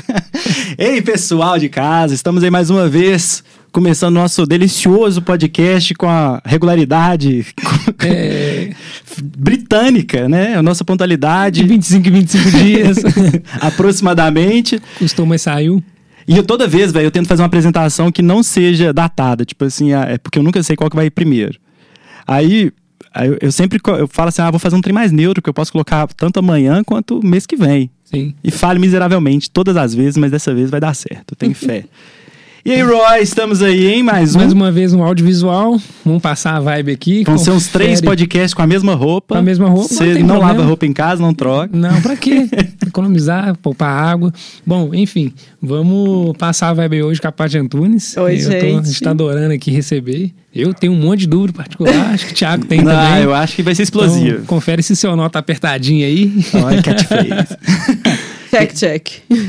Ei, pessoal de casa, estamos aí mais uma vez começando nosso delicioso podcast com a regularidade É, britânica, né? A nossa de pontualidade 25 em 25 dias. aproximadamente. Custou, mas saiu. E eu toda vez, velho, eu tento fazer uma apresentação que não seja datada, tipo assim, ah, é porque eu nunca sei qual que vai ir primeiro. Aí eu, eu sempre eu falo assim, ah, vou fazer um trem mais neutro, que eu posso colocar tanto amanhã quanto mês que vem. Sim. E falho miseravelmente todas as vezes, mas dessa vez vai dar certo, eu tenho fé. E aí, Roy, estamos aí, hein? Mais um. Mais uma vez um audiovisual. Vamos passar a vibe aqui. Vão ser uns três podcasts com a mesma roupa. Com a mesma roupa, Você não não lava roupa em casa, não troca. Não, pra quê? Economizar, poupar água. Bom, enfim, vamos passar a vibe hoje com a Paty Antunes. Oi, eu Tô, a gente gente. tá adorando aqui receber. Eu tenho um monte de dúvida particular, acho que o Thiago tem não, também. eu acho que vai ser explosivo. Então, confere se seu nó tá apertadinho aí. Olha, catchphrase. Check, check.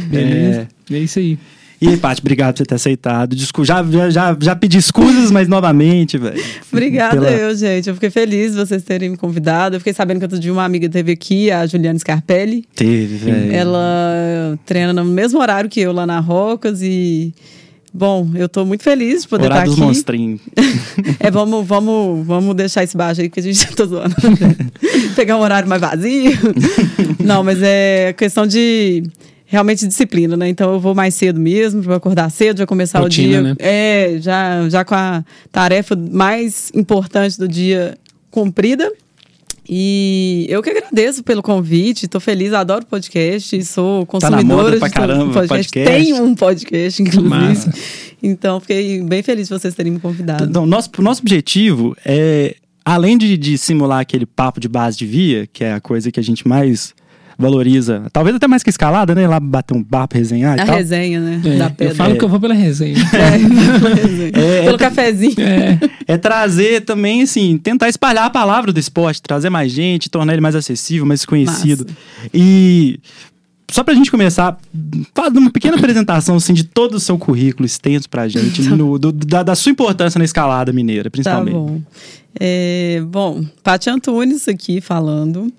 Beleza? É, isso aí. E aí, Paty, obrigado por você ter aceitado. Já, já, já, já pedi escusas, mas novamente, velho. Obrigada Pela- eu, gente. Eu fiquei feliz de vocês terem me convidado. Eu fiquei sabendo que outro dia uma amiga teve aqui, a Juliana Scarpelli. Teve, velho. Ela treina no mesmo horário que eu lá na Rocas e... Bom, eu tô muito feliz de poder Horário estar dos aqui. monstrinhos. É, vamos, vamos, vamos deixar esse baixo aí, porque a gente tá zoando. Pegar um horário mais vazio. Não, mas é questão de realmente disciplina, né? Então eu vou mais cedo mesmo, vou acordar cedo, já começar Rotina, o dia. né? É, já, já com a tarefa mais importante do dia cumprida. E eu que agradeço pelo convite, tô feliz, adoro podcast, sou Tá consumidora pra de caramba, podcast. podcast. Tenho um podcast, inclusive. Massa. Então, fiquei bem feliz de vocês terem me convidado. Então, nosso, nosso objetivo é, além de, de simular aquele papo de base de via, que é a coisa que a gente mais valoriza, talvez até mais que escalada, né? Lá bater um papo, resenhar e A tal. resenha, né? É, da eu falo que eu vou pela resenha. É, Pelo cafezinho. É, É trazer também, assim, tentar espalhar a palavra do esporte, trazer mais gente, tornar ele mais acessível, mais conhecido. E só pra gente começar, faz uma pequena apresentação, assim, de todo o seu currículo extenso pra gente, no- do- da, da sua importância na escalada mineira, Tá principalmente. bom. É, bom, Paty Antunes aqui falando.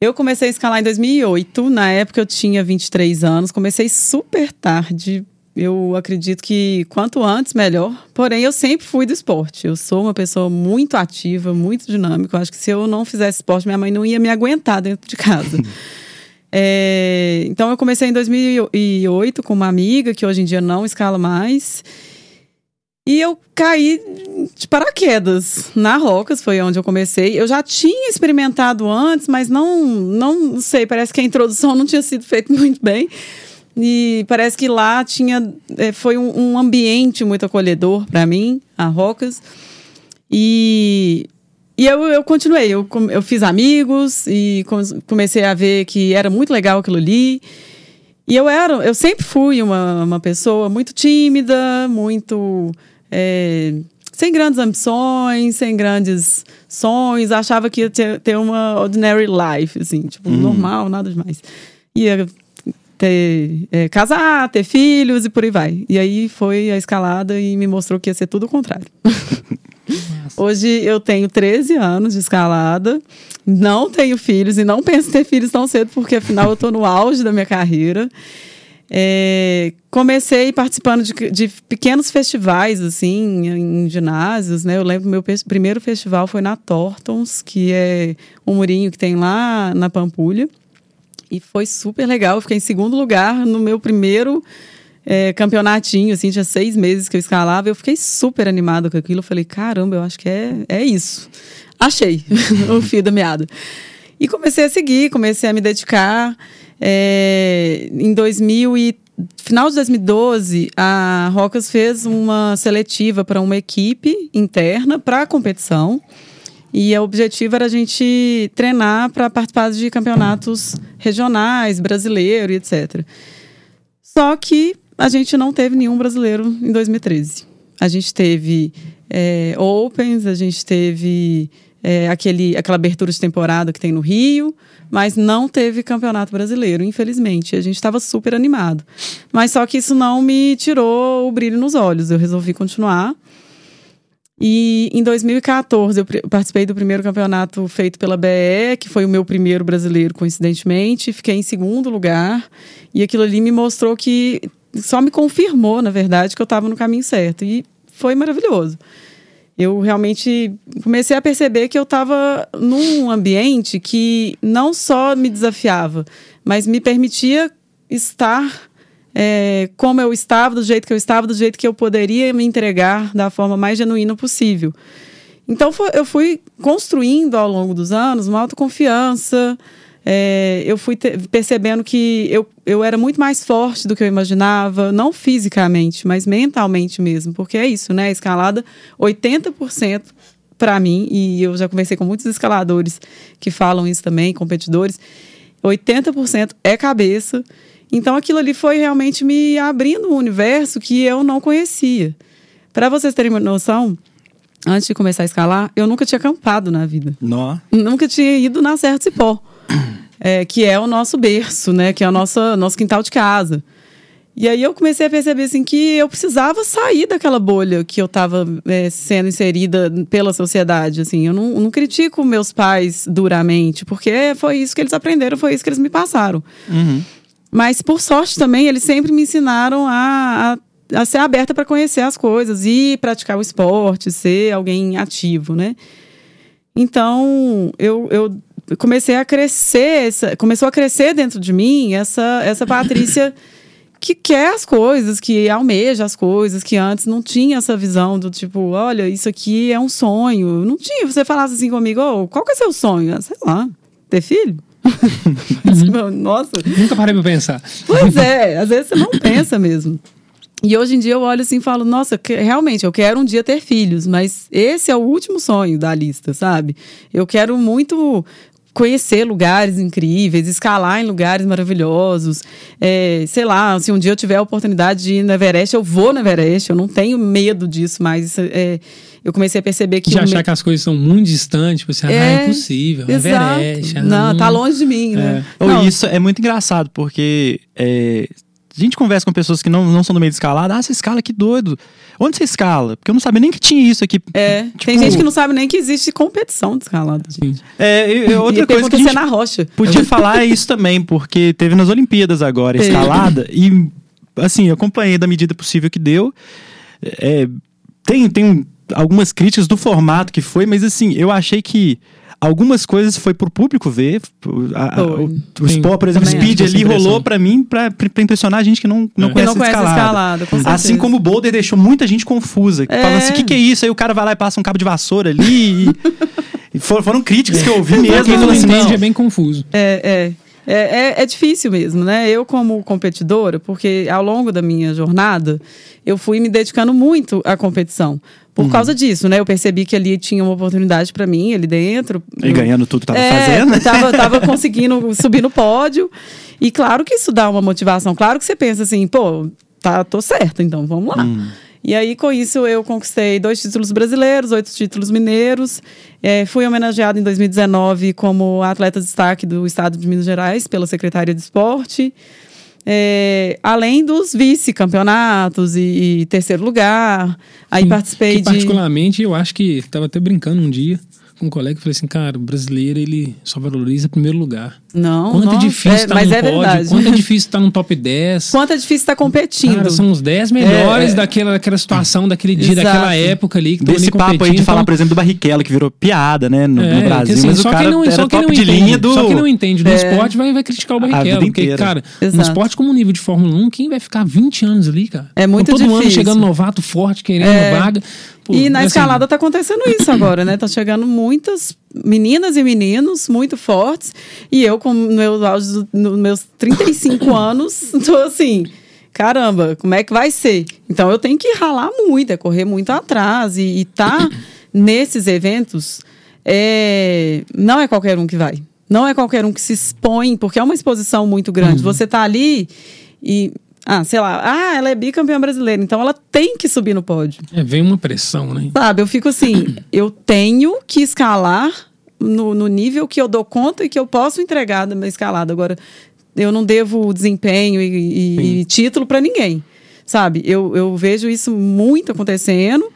Eu comecei a escalar em 2008. Na época eu tinha 23 anos. Comecei super tarde. Eu acredito que quanto antes, melhor. Porém, eu sempre fui do esporte. Eu sou uma pessoa muito ativa, muito dinâmica. Eu acho que se eu não fizesse esporte, minha mãe não ia me aguentar dentro de casa. É, então, eu comecei em 2008 com uma amiga que hoje em dia não escala mais. E eu caí de paraquedas na Rocas, foi onde eu comecei. Eu já tinha experimentado antes, mas não, não sei, parece que a introdução não tinha sido feita muito bem. E parece que lá tinha é, foi um, um ambiente muito acolhedor para mim, a Rocas. E, e eu, eu continuei, eu, eu fiz amigos e com- comecei a ver que era muito legal aquilo ali. E eu era, eu sempre fui uma, uma pessoa muito tímida, muito é, sem grandes ambições, sem grandes sonhos. Achava que ia ter, ter uma ordinary life, assim, tipo, normal, nada demais. Ia ter, é, casar, ter filhos e por aí vai. E aí foi a escalada e me mostrou que ia ser tudo o contrário. Hoje eu tenho 13 anos de escalada, não tenho filhos e não penso em ter filhos tão cedo, porque afinal eu estou no auge da minha carreira. É, comecei participando de, de pequenos festivais, assim, em ginásios, né? Eu lembro meu primeiro festival foi na Tortons, que é um murinho que tem lá na Pampulha. E foi super legal. Eu fiquei em segundo lugar no meu primeiro é, campeonatinho, assim, tinha seis meses que eu escalava. Eu fiquei super animada com aquilo. Eu falei, caramba, eu acho que é, é isso. Achei o fio da meada. E comecei a seguir, comecei a me dedicar. É, em 2000 e final de 2012, a Rocas fez uma seletiva para uma equipe interna para a competição. E o objetivo era a gente treinar para participar de campeonatos regionais, brasileiro e etc. Só que a gente não teve nenhum brasileiro em 2013. A gente teve é, Opens, a gente teve é, aquele, aquela abertura de temporada que tem no Rio, mas não teve campeonato brasileiro, infelizmente. A gente estava super animado. Mas só que isso não me tirou o brilho nos olhos. Eu resolvi continuar. E em 2014 eu participei do primeiro campeonato feito pela BE, que foi o meu primeiro brasileiro, coincidentemente. Fiquei em segundo lugar. E aquilo ali me mostrou que. Só me confirmou, na verdade, que eu estava no caminho certo. E foi maravilhoso. Eu realmente comecei a perceber que eu estava num ambiente que não só me desafiava, mas me permitia estar é, como eu estava, do jeito que eu estava, do jeito que eu poderia me entregar da forma mais genuína possível. Então eu fui construindo ao longo dos anos uma autoconfiança. É, eu fui te, percebendo que eu, eu era muito mais forte do que eu imaginava, não fisicamente, mas mentalmente mesmo, porque é isso, né? A escalada, 80% para mim, e eu já conversei com muitos escaladores que falam isso também, competidores, 80% é cabeça então aquilo ali foi realmente me abrindo um universo que eu não conhecia. Para vocês terem uma noção, antes de começar a escalar, eu nunca tinha acampado na vida. Nó. Nunca tinha ido na Serra do Cipó, é, que é o nosso berço, né? Que é o nosso, nosso quintal de casa. E aí eu comecei a perceber assim que eu precisava sair daquela bolha que eu estava é, sendo inserida pela sociedade. Assim, eu não, não, critico meus pais duramente, porque foi isso que eles aprenderam, foi isso que eles me passaram. Uhum. Mas, por sorte também, eles sempre me ensinaram a, a, a ser aberta para conhecer as coisas e praticar o esporte, ser alguém ativo, né? Então, eu, eu comecei a crescer, essa, começou a crescer dentro de mim essa, essa Patrícia que quer as coisas, que almeja as coisas, que antes não tinha essa visão do tipo, olha, isso aqui é um sonho. Não tinha. Você falasse assim comigo, oh, qual que é seu sonho? Ah, sei lá, ter filho? Uhum. Nossa. Nunca parei pra pensar. Pois é, às vezes você não pensa mesmo. E hoje em dia eu olho assim e falo, nossa, que, realmente, eu quero um dia ter filhos, mas esse é o último sonho da lista, sabe? Eu quero muito conhecer lugares incríveis, escalar em lugares maravilhosos. É, sei lá, se um dia eu tiver a oportunidade de ir no Everest, eu vou no Everest. Eu não tenho medo disso, mas é, eu comecei a perceber que. De achar me... que as coisas são muito distantes, tipo assim, é, ah, é impossível, exato. Everest. Ah, não, tá longe de mim, né? É. Não. Isso é muito engraçado, porque é, a gente conversa com pessoas que não, não são do meio de escalada, ah, você escala, que doido. Onde você escala? Porque eu não sabia nem que tinha isso aqui. É, tipo... tem gente que não sabe nem que existe competição de escalada. Gente. É, e, outra e coisa que a gente na rocha. podia falar é isso também, porque teve nas Olimpíadas agora, escalada, e assim, eu acompanhei da medida possível que deu. É, tem, tem algumas críticas do formato que foi, mas assim, eu achei que algumas coisas foi pro público ver. A, a, o, o Sport, por exemplo, o Speed ali rolou para mim pra, pra, impressionar a gente que não, não é. conhece, não conhece escalada. escalada assim como o Boulder deixou muita gente confusa. É. Falando assim, o que, que é isso? Aí o cara vai lá e passa um cabo de vassoura ali. e, foram, foram críticas que eu ouvi mesmo. Quem não assim, entende é bem confuso. É, é. É, é, é, difícil mesmo, né? Eu, como competidora, porque ao longo da minha jornada, eu fui me dedicando muito à competição. Por uhum. causa disso, né? Eu percebi que ali tinha uma oportunidade para mim, ali dentro. E ganhando tudo que tava é, fazendo. Tava, tava conseguindo subir no pódio. E claro que isso dá uma motivação. Claro que você pensa assim, pô, tá, tô certo, então vamos lá. Uhum. E aí, com isso, eu conquistei dois títulos brasileiros, oito títulos mineiros. É, fui homenageado em 2019 como atleta de destaque do estado de Minas Gerais pela Secretaria de Esporte. É, além dos vice-campeonatos e, e, terceiro lugar. Aí Sim, participei que, de. Particularmente, eu acho que estava até brincando um dia com um colega e falei assim, cara, o brasileiro ele só valoriza primeiro lugar. Não, Quanto é é difícil estar tá é, no é pódio, verdade. quanto é difícil estar tá no top 10. Quanto é difícil estar tá competindo. Cara, são os 10 melhores é, daquela, daquela situação, daquele dia, exato. daquela época ali. Que Desse papo aí de falar, por exemplo, do Barrichello, que virou piada, né, no, no Brasil. Assim, mas só o cara não, só quem não entende, do... Só quem não entende do esporte vai, vai criticar o Barrichello. Porque, inteira. cara, exato. um esporte como o nível de Fórmula 1, quem vai ficar 20 anos ali, cara? É muito todo difícil. Todo ano chegando novato forte, querendo vaga. Pô, e na assim, escalada tá acontecendo isso agora, né? Tá chegando muitas meninas e meninos muito fortes. E eu, com meus nos meus 35 anos, tô assim, caramba, como é que vai ser? Então eu tenho que ralar muito, é correr muito atrás. E, e tá nesses eventos, é, não é qualquer um que vai. Não é qualquer um que se expõe, porque é uma exposição muito grande. Uhum. Você tá ali e ah, sei lá, ah, ela é bicampeã brasileira, então ela tem que subir no pódio. É, vem uma pressão, né? Sabe, eu fico assim, eu tenho que escalar no, no nível que eu dou conta e que eu posso entregar da minha escalada. Agora, eu não devo desempenho e, e, e título para ninguém, sabe? Eu, eu vejo isso muito acontecendo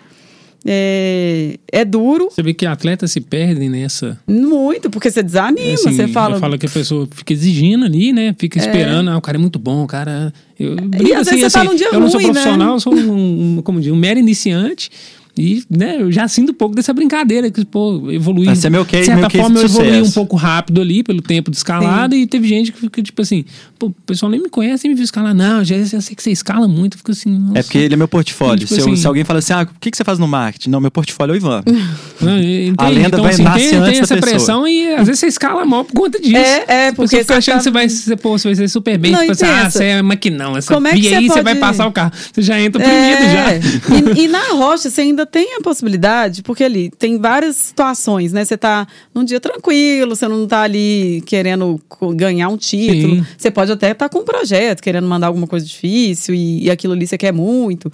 É, é duro. Você vê que atletas se perdem nessa. Muito, porque você desanima, É, assim, você fala. Fala que a pessoa fica exigindo ali, né? Fica esperando. Ah, o cara é muito bom, o cara. Eu, brinco às vezes você tá num dia eu não sou ruim, né? profissional, eu sou um, um, como diz, um mero iniciante. E, né, eu já sinto um pouco dessa brincadeira, que, pô, evoluí. Esse é meu case- de certa meu case forma, eu evoluí um pouco rápido ali, pelo tempo de escalada, e teve gente que fica, tipo assim, pô, o pessoal nem me conhece, nem me viu escalar. Não, já, já sei que você escala muito. Fica assim, nossa. É porque ele é meu portfólio. Tipo se, eu- assim- se alguém fala assim, ah, o que, que você faz no marketing? Não, meu portfólio é o Ivan. Não? A lenda então, vai- assim, nasce tem, antes tem essa pressão e às vezes você escala mal por conta disso. É, é, A porque pessoa fica você achando tá- que você vai, ser- pô, você vai ser super bem. Não, tipo e assim, ah, você é maquinão. Essa... como é que e aí você você vai pode- passar o carro. Você já entra oprimido É. já. E, e na rocha você ainda tem a possibilidade, porque ali tem várias situações, né? Você tá num dia tranquilo, você não tá ali querendo ganhar um título. Sim. Você pode até estar com um projeto, querendo mandar alguma coisa difícil e, e aquilo ali você quer muito.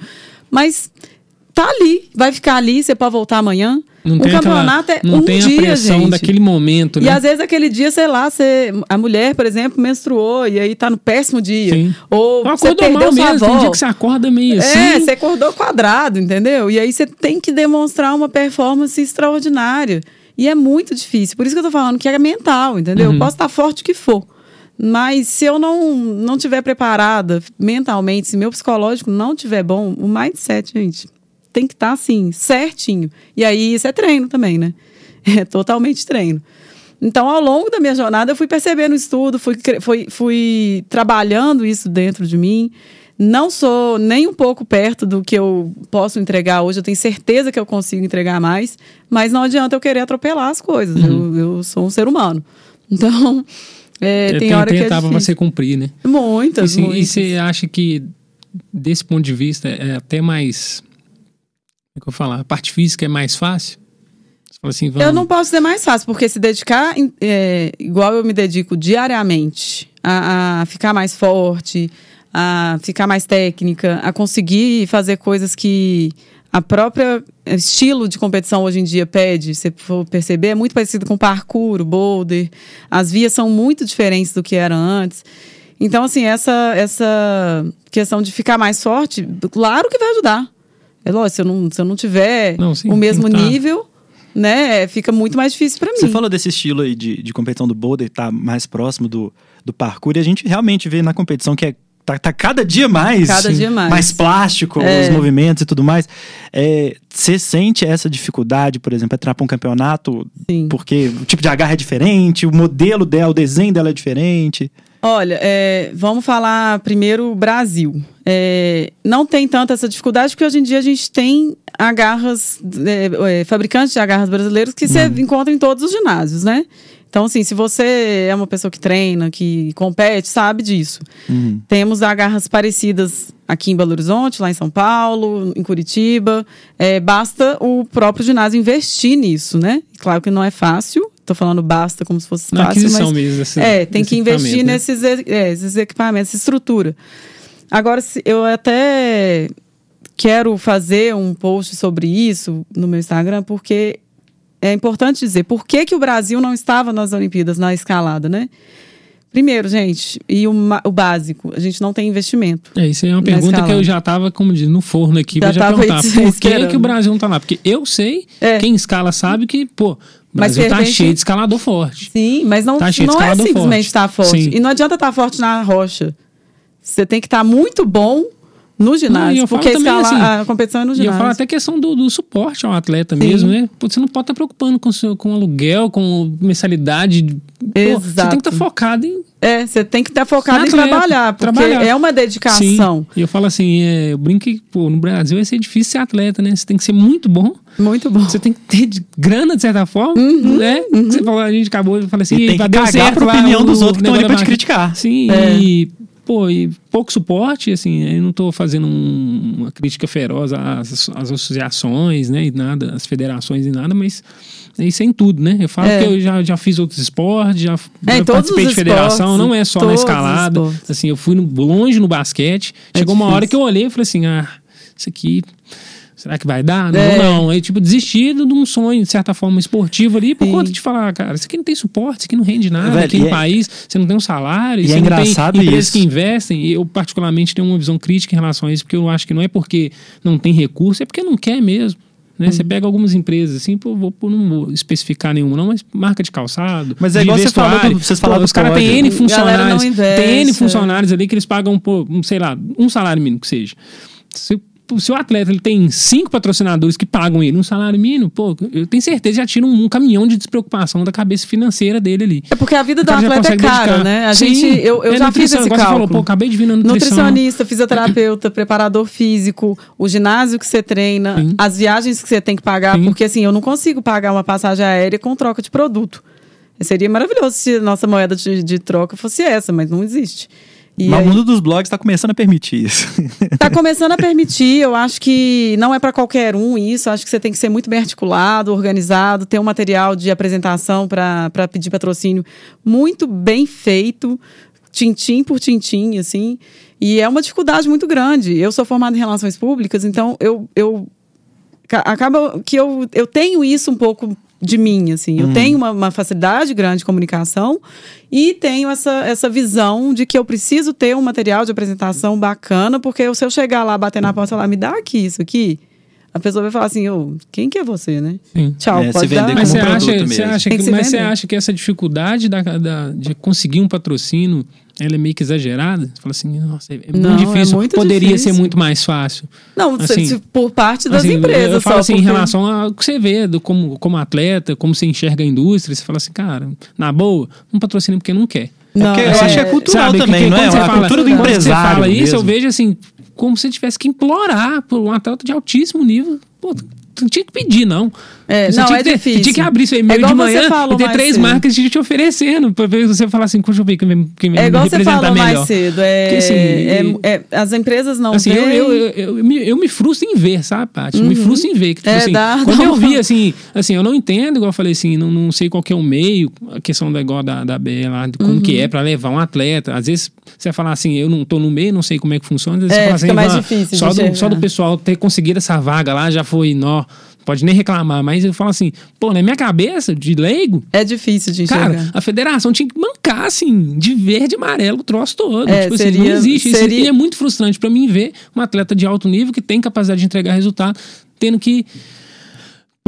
Mas tá ali, vai ficar ali, você pode voltar amanhã. Não o tem campeonato aquela, é não um tem dia, a pressão gente. daquele momento, E né? às vezes aquele dia, sei lá, você, a mulher, por exemplo, menstruou e aí tá no péssimo dia. Sim. Ou você acordou perdeu mal sua mesmo. avó. Tem dia que você acorda meio assim. É, você acordou quadrado, entendeu? E aí você tem que demonstrar uma performance extraordinária. E é muito difícil. Por isso que eu tô falando que é mental, entendeu? Uhum. Eu posso estar forte o que for. Mas se eu não não tiver preparada mentalmente, se meu psicológico não tiver bom, o mindset, gente, tem que estar assim, certinho. E aí isso é treino também, né? É totalmente treino. Então, ao longo da minha jornada, eu fui percebendo estudo, fui, fui, fui trabalhando isso dentro de mim. Não sou nem um pouco perto do que eu posso entregar hoje. Eu tenho certeza que eu consigo entregar mais, mas não adianta eu querer atropelar as coisas. Eu, eu sou um ser humano. Então, é, É, tem, hora tem que é etapa pra difícil. você cumprir, né? Muitas, Assim, e muitas. você acha que, desse ponto de vista, é até mais. É que eu falar? A parte física é mais fácil? Assim, vamos. Eu não posso dizer mais fácil, porque se dedicar, é, igual eu me dedico diariamente, a, a ficar mais forte, a ficar mais técnica, a conseguir fazer coisas que a própria estilo de competição hoje em dia pede, se for perceber, é muito parecido com parkour, boulder. As vias são muito diferentes do que era antes. Então, assim, essa, essa questão de ficar mais forte, claro que vai ajudar. É lógico, se eu não, se eu não tiver Não, sim, o mesmo tá. nível, né, fica muito mais difícil para mim. Você falou desse estilo aí de, de competição do boulder, tá mais próximo do, do parkour, e a gente realmente vê na competição que é, tá, tá cada dia mais. Cada dia mais. Mais plástico, É. os movimentos e tudo mais. É, Você sente essa dificuldade, por exemplo, entrar pra um campeonato, Sim. porque o tipo de agarra é diferente, o modelo dela, o desenho dela é diferente. Olha, é, vamos falar primeiro Brasil. É, não tem tanta essa dificuldade, porque hoje em dia a gente tem agarras, é, é, fabricantes de agarras brasileiros que você encontra em todos os ginásios, né? Então, assim, se você é uma pessoa que treina, que compete, sabe disso. Uhum. Temos agarras parecidas aqui em Belo Horizonte, lá em São Paulo, em Curitiba. É, basta o próprio ginásio investir nisso, né? Claro que não é fácil. Tô falando basta como se fosse Na fácil, aquisição mas mesmo. Desse, é, tem que investir né? nesses, é, esses equipamentos, essa estrutura. Agora, eu até quero fazer um post sobre isso no meu Instagram, porque é importante dizer por que, que o Brasil não estava nas Olimpíadas, na escalada, né? Primeiro, gente, e o, o básico, a gente não tem investimento. É, isso aí é uma pergunta que escalada. eu já tava, como diz, no forno aqui, Já pra já perguntar. Por que, que o Brasil não tá lá? Porque eu sei, É. quem escala sabe que, pô, Mas Brasil tá de repente- cheio de escalador forte. Sim, mas não, Tá não é simplesmente forte. estar forte. Sim. E não adianta estar forte na rocha. Você tem que estar muito bom no Não, e ginásio. eu falo porque também, escalar- assim, a competição é no E eu ginásio. falo até questão do, do suporte ao atleta Sim. mesmo, né? Pô, você não pode estar preocupando com, seu, com aluguel, com mensalidade. Pô, você Exato. tem que estar focado em É, você tem que estar focado em Atleta, trabalhar, porque trabalhar. é uma dedicação. Sim. E eu falo assim, é, eu brinco que, pô, no Brasil vai ser difícil ser atleta, né? Você tem que ser muito bom. Muito bom. Você tem que ter de- grana, de certa forma, né? Você falou, a gente acabou de falar assim, E tem "Ih, que cagar certo pra lá opinião o dos outros que estão ali pra te criticar. Sim, É. e, pô, e pouco suporte, assim, eu não tô fazendo um- uma crítica feroz às, às associações, né, e nada, às federações e nada, mas isso é em tudo, né? Eu falo É. que eu já, já fiz outros esportes, já, É, participei de federação, esportes, não é só na escalada, assim, eu fui no- longe no basquete, É chegou uma hora que eu olhei e falei assim, ah, isso aqui... Será que vai dar? Não, É. não. Aí, tipo, desistir de um sonho, de certa forma, esportivo ali, por Sim. conta de falar, cara, isso aqui não tem suporte, isso aqui não rende nada, Velho, aqui no é- país, você não tem um salário, e é você não engraçado tem empresas isso. que investem. E eu, particularmente, tenho uma visão crítica em relação a isso, porque eu acho que não é porque não tem recurso, é porque não quer mesmo. Né? Você pega algumas empresas, assim, pô, vou, pô, não vou especificar nenhuma, não, mas marca de calçado. Mas é igual você falou vocês falaram Os caras têm. N não funcionários. Tem N é. funcionários ali que eles pagam, pô, sei lá, um salário mínimo que seja. Se, se o atleta ele tem cinco patrocinadores que pagam ele um salário mínimo, pô, eu tenho certeza que já tira um, um caminhão de despreocupação da cabeça financeira dele ali. É porque a vida do atleta é cara, né? A Sim, gente, eu, eu é já fiz esse cálculo. falou, pô, acabei de vir na nutrição. Nutricionista, fisioterapeuta, preparador físico, o ginásio que você treina, Sim. as viagens que você tem que pagar, Sim. porque assim, eu não consigo pagar uma passagem aérea com troca de produto. Seria maravilhoso se a nossa moeda de, de troca fosse essa, mas não existe. E Mas aí- o mundo dos blogs tá começando a permitir isso. Tá começando a permitir, eu acho que não é para qualquer um isso, acho que você tem que ser muito bem articulado, organizado, ter um material de apresentação para pedir patrocínio muito bem feito, tintim por tintim, assim, e é uma dificuldade muito grande. Eu sou formada em relações públicas, então eu, eu ca- acaba que eu, eu tenho isso um pouco de mim, assim. Eu tenho uma, uma facilidade grande de comunicação e tenho essa, essa visão de que eu preciso ter um material de apresentação bacana, porque se eu chegar lá, bater na porta e falar, me dá aqui isso aqui, a pessoa vai falar assim, ô, quem que é você, né? Sim. Tchau, É, se pode vender dar. Mas como você acha, produto você mesmo. acha que, que se mas você acha que essa dificuldade da, da- de conseguir um patrocínio ela é meio que exagerada? Você fala assim, nossa, é Não, muito é difícil. muito Poderia difícil. ser muito mais fácil. Não, Assim, se por parte das Assim, empresas eu falo só, assim, em porque- relação ao que você vê do, como, como atleta, como você enxerga a indústria, você fala assim, cara, na boa, não patrocina porque não quer. Não, porque eu é- acho que é cultural Sabe, também, que- não é? quando você A fala- cultura do quando empresário Você fala isso, eu mesmo. vejo assim, como se tivesse que implorar por um atleta de altíssimo nível. Pô, não tinha que pedir, não. É, Você não, tinha é que ter- difícil. Tinha que abrir seu É e-mail igual de manhã falou e ter três cedo. marcas te, te oferecendo. Pra ver você falar assim, deixa eu ver quem vai, quem vai É me igual você falou melhor. mais cedo. É, Porque, assim, é- é- as empresas não Assim, eu, veem. eu, eu, eu, me, eu me frustro em ver, sabe, Paty? Eu me frustro em ver. Que, tipo É, assim, dá- quando dá eu vi, assim, assim, eu não entendo, igual eu falei assim, não, não sei qual que é o meio, a questão da, igual da, da BE lá, de como Uhum. que é pra levar um atleta. Às vezes você vai falar assim, eu não tô no meio, não sei como é que funciona. Às vezes É, você fala assim, mais "Ah, difícil só do, enxergar." só do pessoal ter conseguido essa vaga lá já foi, nó, pode nem reclamar. Mas eu falo assim, pô, na minha cabeça, de leigo, É difícil de enxergar. Cara, a federação tinha que bancar, assim, de verde e amarelo o troço todo. É, tipo assim, seria- não existe. Isso- seria- E é muito frustrante pra mim ver um atleta de alto nível que tem capacidade de entregar resultado, tendo que.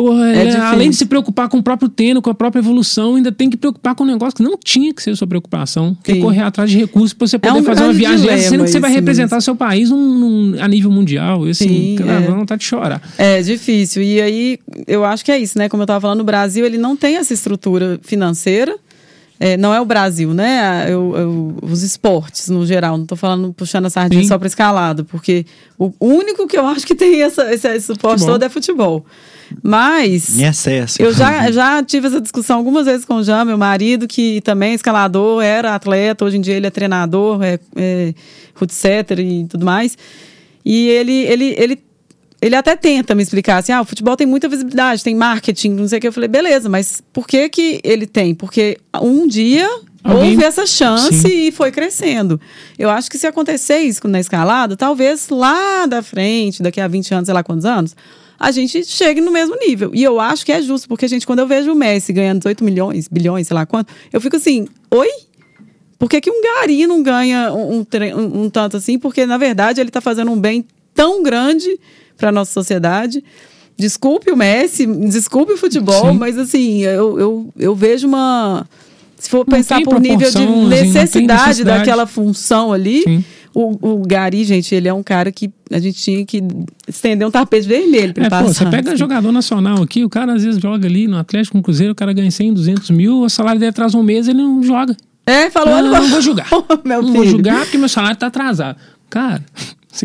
Porra, É ele, difícil. além de se preocupar com o próprio tênis, com a própria evolução, ainda tem que preocupar com um negócio que não tinha que ser sua preocupação, que é correr atrás de recursos pra você poder um fazer uma viagem dessa, sendo dilema que você vai representar seu país num- num- a nível mundial. E assim, Sim, cara, é. dá vontade de chorar. É difícil. E aí, eu acho que é isso, né? Como eu estava falando, o Brasil ele não tem essa estrutura financeira. É, não é o Brasil, né? Eu- eu- os esportes, no geral. Não estou falando puxando a sardinha Sim. só para escalada, porque o único que eu acho que tem essa, esse, esse suporte todo é futebol. Mas. Em excesso. Eu já, já tive essa discussão algumas vezes com o Jean, meu marido, que também é escalador, era atleta, hoje em dia ele é treinador, é, é e tudo mais. E ele, ele, ele, ele até tenta me explicar assim: ah, o futebol tem muita visibilidade, tem marketing, não sei o que. Eu falei, beleza, mas por que, que ele tem? Porque um dia Alguém- houve essa chance Sim. e foi crescendo. Eu acho que se acontecer isso na escalada, talvez lá da frente, daqui a 20 anos, sei lá quantos anos, a gente chegue no mesmo nível. E eu acho que é justo, porque, gente, quando eu vejo o Messi ganhando 18 milhões, bilhões, sei lá quanto, eu fico assim, oi? Por que, que um gari não ganha um, um um- tanto assim? Porque, na verdade, ele está fazendo um bem tão grande para a nossa sociedade. Desculpe o Messi, desculpe o futebol, Sim. mas assim, eu, eu, eu vejo uma. Se for Não pensar por nível de assim, necessidade, necessidade. daquela função ali, Sim. O, o Gari, gente, ele é um cara que a gente tinha que estender um tapete vermelho para É, passar. pô, você pega assim. jogador nacional aqui, o cara às vezes joga ali no Atlético, no Cruzeiro, o cara ganha 100, 200 mil, o salário dele atrasa um mês, ele não joga. É, falou, não, não vou julgar. não filho. vou julgar porque meu salário tá atrasado. Cara,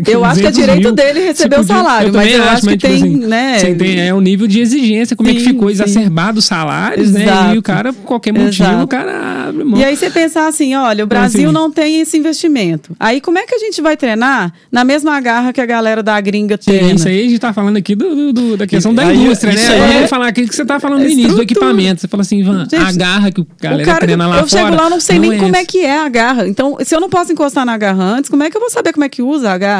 Eu acho que é 200 direito mil, dele receber o podia- salário, mas também eu acho que tipo tem, né, você tem- é o nível de exigência, como é que Sim, ficou sim. exacerbado os salários, né? Exato. E o cara, por qualquer motivo, Exato. o cara abre mão. E aí você pensar assim, olha, o Brasil assim- não tem esse investimento. Aí como é que a gente vai treinar na mesma garra que a galera da gringa Sim, treina? Isso aí a gente tá falando aqui do, do- da questão da Aí, indústria, né? eu é- ia falar aquilo que você tá falando no início, do equipamento. Você fala assim, Ivan, Gente, a garra que o O galera cara, treina lá eu fora. chego lá, não sei nem é como é que é a garra. Então, se eu não posso encostar na garra antes, como é que eu vou saber como é que usa a garra?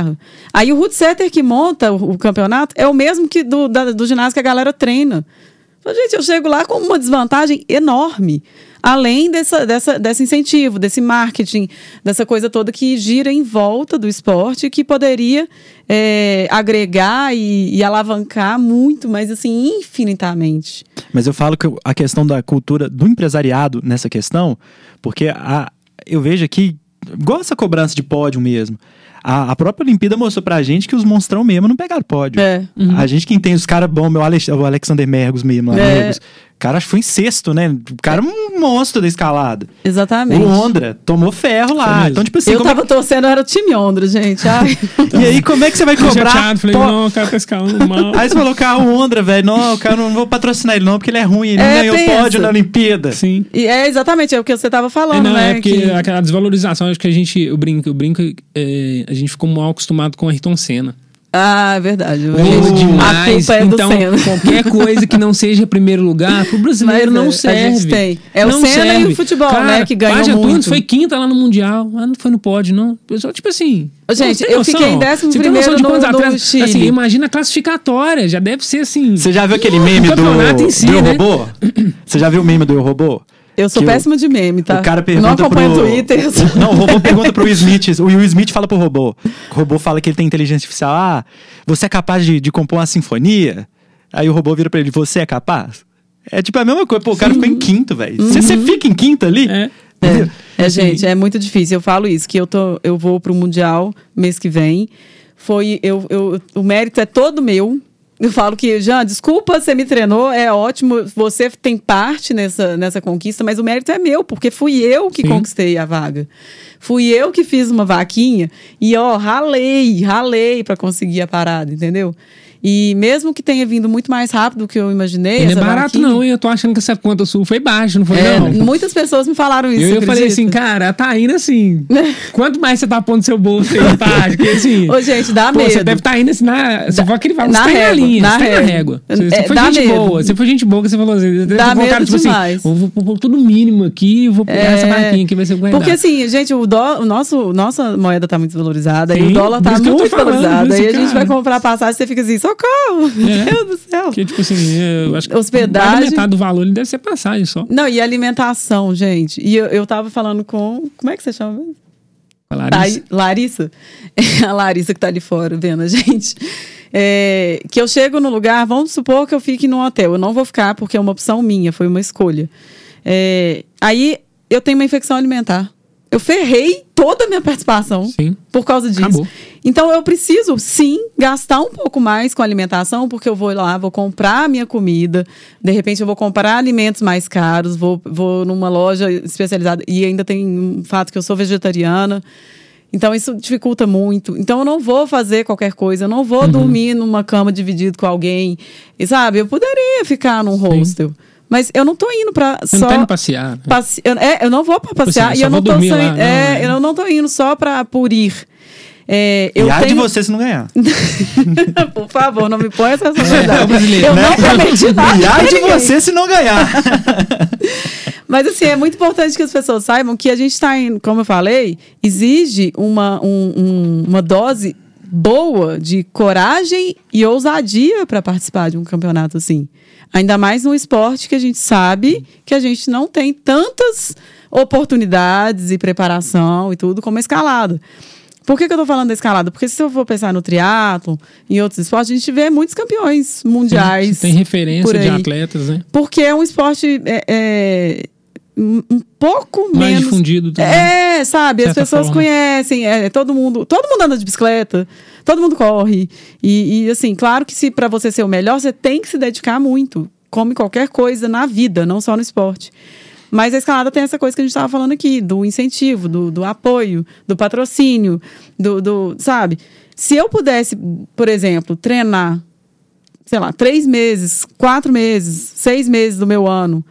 Aí o root setter que monta o, o campeonato é o mesmo que do, da- do ginásio que a galera treina. Então, gente, eu chego lá com uma desvantagem enorme. além dessa, dessa, desse incentivo, desse marketing, dessa coisa toda que gira em volta do esporte, que poderia é, agregar e, e, alavancar muito, mas assim, infinitamente. Mas eu falo que a questão da cultura do empresariado nessa questão, porque a, eu vejo aqui, igual essa cobrança de pódio mesmo. A, a, própria Olimpíada mostrou pra gente que os monstrão mesmo não pegaram pódio. É. Uhum. A gente quem tem os caras bons, meu Alex, o Alexander Mergos mesmo, é. Mergos, cara acho que foi em sexto, né? O cara é um monstro da escalada. Exatamente. O Ondra tomou ferro lá. Então, tipo assim. Eu tava é... torcendo, era o time Ondra, gente. Ai. e aí, como é que você vai cobrar? Chateado, falei, Pô... não, o cara tá escalando mal. Aí você falou, cara, o Ondra, velho. Não, o cara não vou patrocinar ele, não, porque ele é ruim. Ele é, não ganhou pensa. pódio na Olimpíada. Sim. E é exatamente é o que você tava falando, é, não, né? É porque que... aquela desvalorização, acho que a gente, o brinco, o brinco, é, a gente ficou mal acostumado com o Ayrton Senna. Ah, é verdade. Ganha demais. É então, qualquer coisa que não seja primeiro lugar, pro brasileiro Mas, não serve. A gente tem. É não o Senna serve. e o futebol, Cara, né? Que ganhou Paja muito. Tunes foi quinta lá no Mundial. Ah, não foi no pódio, não. Pessoal, tipo assim... Gente, eu fiquei em décimo Você primeiro de no, no Chile. Assim, imagina a classificatória. Já deve ser assim... Você já viu aquele meme do, si, do né? robô? Você já viu o meme do robô? Eu sou péssima de meme, tá? O cara pergunta não acompanho pro... o Twitter. Não, o robô pergunta pro Will Smith. O Will Smith fala pro robô. O robô fala que ele tem inteligência artificial. Ah, você é capaz de, de compor uma sinfonia? Aí o robô vira pra ele, você é capaz? É tipo a mesma coisa. Pô, o cara ficou em quinto, velho. Você Uhum. fica em quinto ali? É. É, é, gente, é muito difícil. Eu falo isso, que eu, tô, eu vou pro Mundial mês que vem. Foi, eu, eu, o mérito é todo meu. Eu falo que, Jean, desculpa, você me treinou, é ótimo, você tem parte nessa, nessa conquista, mas o mérito é meu, porque fui eu que Sim. conquistei a vaga. Fui eu que fiz uma vaquinha e, ó, ralei, ralei para conseguir a parada, entendeu? E mesmo que tenha vindo muito mais rápido do que eu imaginei. Não é essa barato, não, hein? Eu tô achando que essa conta sua foi baixa, não foi, É, não? muitas pessoas me falaram isso. Eu, eu falei assim, cara, tá indo assim. Quanto mais você tá pondo no seu bolso aí, tá? Porque assim. Ô, gente, dá pô, medo. Você deve estar tá indo assim na. Você falou aquele valor, na aí na régua, linha, na aí na régua. régua. Você, É, foi gente medo. boa. Você foi gente boa que você falou assim. Dá medo cara, tipo demais. assim, eu vou pôr tudo mínimo aqui, vou pegar essa É, vaquinha aqui, vai ser Porque assim, gente, o, dó, o nosso nossa moeda tá muito desvalorizada e Sim, o dólar tá que muito falando, valorizado. por isso, Aí a gente vai comprar passagem e você fica assim, socorro! É. Meu Deus do céu! Porque, tipo assim, eu acho que Hospedagem. metade do valor ele deve ser passagem só. Não, e alimentação, gente. E eu, eu tava falando com. Como é que você chama mesmo? A Larissa. Thaí- Larissa. a Larissa que tá ali fora vendo a gente. É, que eu chego no lugar, vamos supor que eu fique num hotel. Eu não vou ficar porque é uma opção minha, foi uma escolha. É, aí eu tenho uma infecção alimentar. Eu ferrei toda a minha participação Sim. por causa disso. Acabou. Então eu preciso sim gastar um pouco mais com alimentação, porque eu vou lá, vou comprar a minha comida, de repente eu vou comprar alimentos mais caros, vou, vou numa loja especializada e ainda tem um fato que eu sou vegetariana. Então isso dificulta muito. Então eu não vou fazer qualquer coisa, eu não Uhum. vou dormir numa cama dividida com alguém. E sabe, eu poderia ficar num hostel. Mas eu não tô indo pra Você só não tá indo passear. né? Passe... Eu, é, eu não vou para passear assim, e eu não tô saindo- não, é, é. eu não tô indo só para por ir. É, eu e de tenho... você se não ganhar. Por favor, não me ponha essa responsabilidade. É eu né? não prometi nada. E pra de ninguém. você se não ganhar. Mas assim, é muito importante que as pessoas saibam que a gente está indo, como eu falei, exige uma, um- um- uma dose boa de coragem e ousadia para participar de um campeonato assim. Ainda mais num esporte que a gente sabe que a gente não tem tantas oportunidades e preparação e tudo como a escalada. Por que, que eu tô falando da escalada? Porque se eu for pensar no triatlo, em outros esportes, a gente vê muitos campeões mundiais. Tem referência de atletas, né? Porque é um esporte é, é, um pouco Mais menos. difundido também. É, sabe? As pessoas forma. conhecem, é, todo mundo, todo mundo anda de bicicleta, todo mundo corre. E, e, assim, claro que se para você ser o melhor, você tem que se dedicar muito, como em qualquer coisa na vida, não só no esporte. Mas a escalada tem essa coisa que a gente estava falando aqui, do incentivo, do, do apoio, do patrocínio, do, do. Sabe? Se eu pudesse, por exemplo, treinar, sei lá, três meses, quatro meses, seis meses do meu ano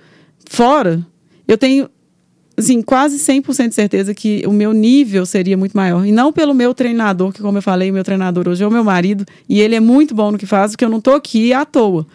fora, eu tenho assim, quase 100% de certeza que o meu nível seria muito maior. E não pelo meu treinador, que como eu falei, o meu treinador hoje é o meu marido, e ele é muito bom no que faz, porque eu não tô aqui à toa.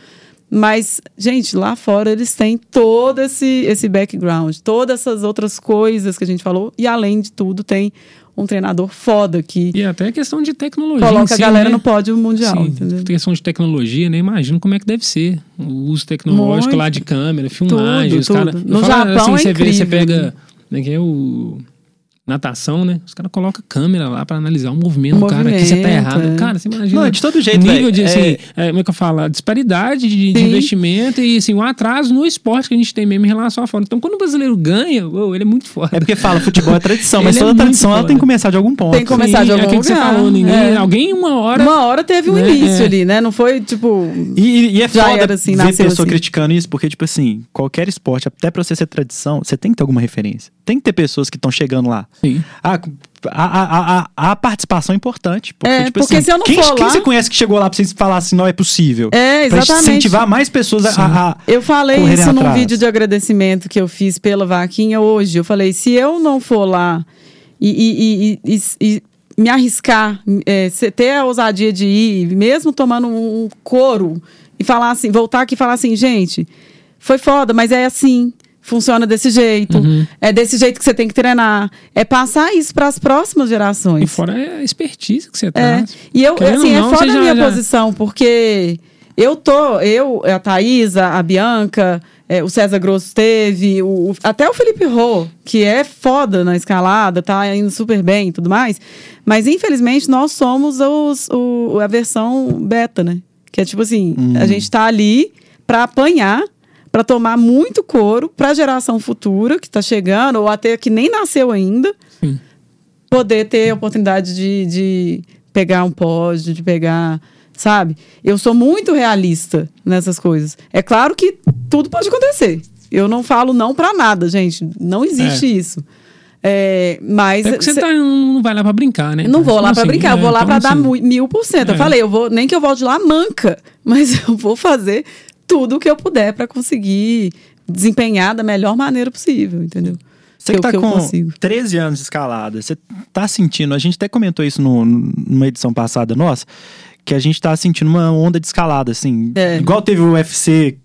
Mas, gente, lá fora eles têm todo esse, esse background, todas essas outras coisas que a gente falou, e além de tudo, tem um treinador foda que. E até questão de tecnologia. Coloca si, a galera né? no pódio mundial. Sim, entendeu? questão de tecnologia, né? Imagino como é que deve ser. O uso tecnológico Muito. lá de câmera, filmagem, Tudo, os caras. No Japão é você vê, você incrível, pega. né? Como é que é o. Natação, né? Os caras colocam câmera lá pra analisar o movimento O do cara. Aqui você tá errado. é. Cara, você imagina. Não, é de todo jeito, nível velho. de, assim, É- é, como é que eu falo? A disparidade de, de Sim. investimento e, assim, o atraso no esporte que a gente tem mesmo em relação a fora. Então, quando o brasileiro ganha, uou, ele é muito forte. É porque fala, futebol é tradição, mas é toda tradição ela tem que começar de algum ponto. Tem que começar de é algum aquilo que você lugar. falou, ninguém, É. alguém uma hora Uma hora teve um Né? início É. ali, né? Não foi tipo. E, e é Já foda era assim, ver pessoa assim. criticando isso, porque, tipo assim, qualquer esporte, até pra você ser tradição, você tem que ter alguma referência. Tem que ter pessoas que estão chegando lá. Sim. A, a, a, a, participação é importante. Porque, É, tipo porque assim, se eu não quem, for quem lá- você conhece que chegou lá pra você falar assim, não é possível? É, Pra exatamente. incentivar mais pessoas a- a, a, Eu falei isso num atrás. vídeo de agradecimento que eu fiz pela vaquinha hoje. Eu falei, se eu não for lá e, e- e- e- me arriscar, é, ter a ousadia de ir, mesmo tomando um couro, e falar assim, voltar aqui e falar assim, gente, foi foda, mas é assim. Funciona desse jeito. Uhum. É desse jeito que você tem que treinar. É passar isso para as próximas gerações. E fora a expertise que você É. traz. E eu, Querendo assim, é não, fora você da já- minha já- posição, porque eu tô, eu, a Thaisa, a Bianca, é, o César Grosso teve, o, o- até o Felipe Rô, que é foda na escalada, tá indo super bem e tudo mais. Mas, infelizmente, nós somos os, o, a versão beta, né? Que é tipo assim, a gente tá ali pra apanhar, pra tomar muito couro pra geração futura que tá chegando, ou até que nem nasceu ainda Sim. poder ter a oportunidade de, de pegar um pódio, de pegar, sabe? Eu sou muito realista nessas coisas. É claro que tudo pode acontecer. Eu não falo não pra nada, gente. Não existe isso. É, mas É você cê- tá, não vai lá pra brincar, né? não vou lá Então, pra assim, brincar, eu é, vou lá então, pra dar assim, mu- mil por cento. Eu é. falei, eu vou nem que eu volte lá manca, mas eu vou fazer tudo o que eu puder pra conseguir desempenhar da melhor maneira possível, entendeu? Você Que que eu- tá que com consigo. 13 anos de escalada, você tá sentindo, a gente até comentou isso no- numa edição passada nossa, que a gente tá sentindo uma onda de escalada, assim. É. Igual teve o UFC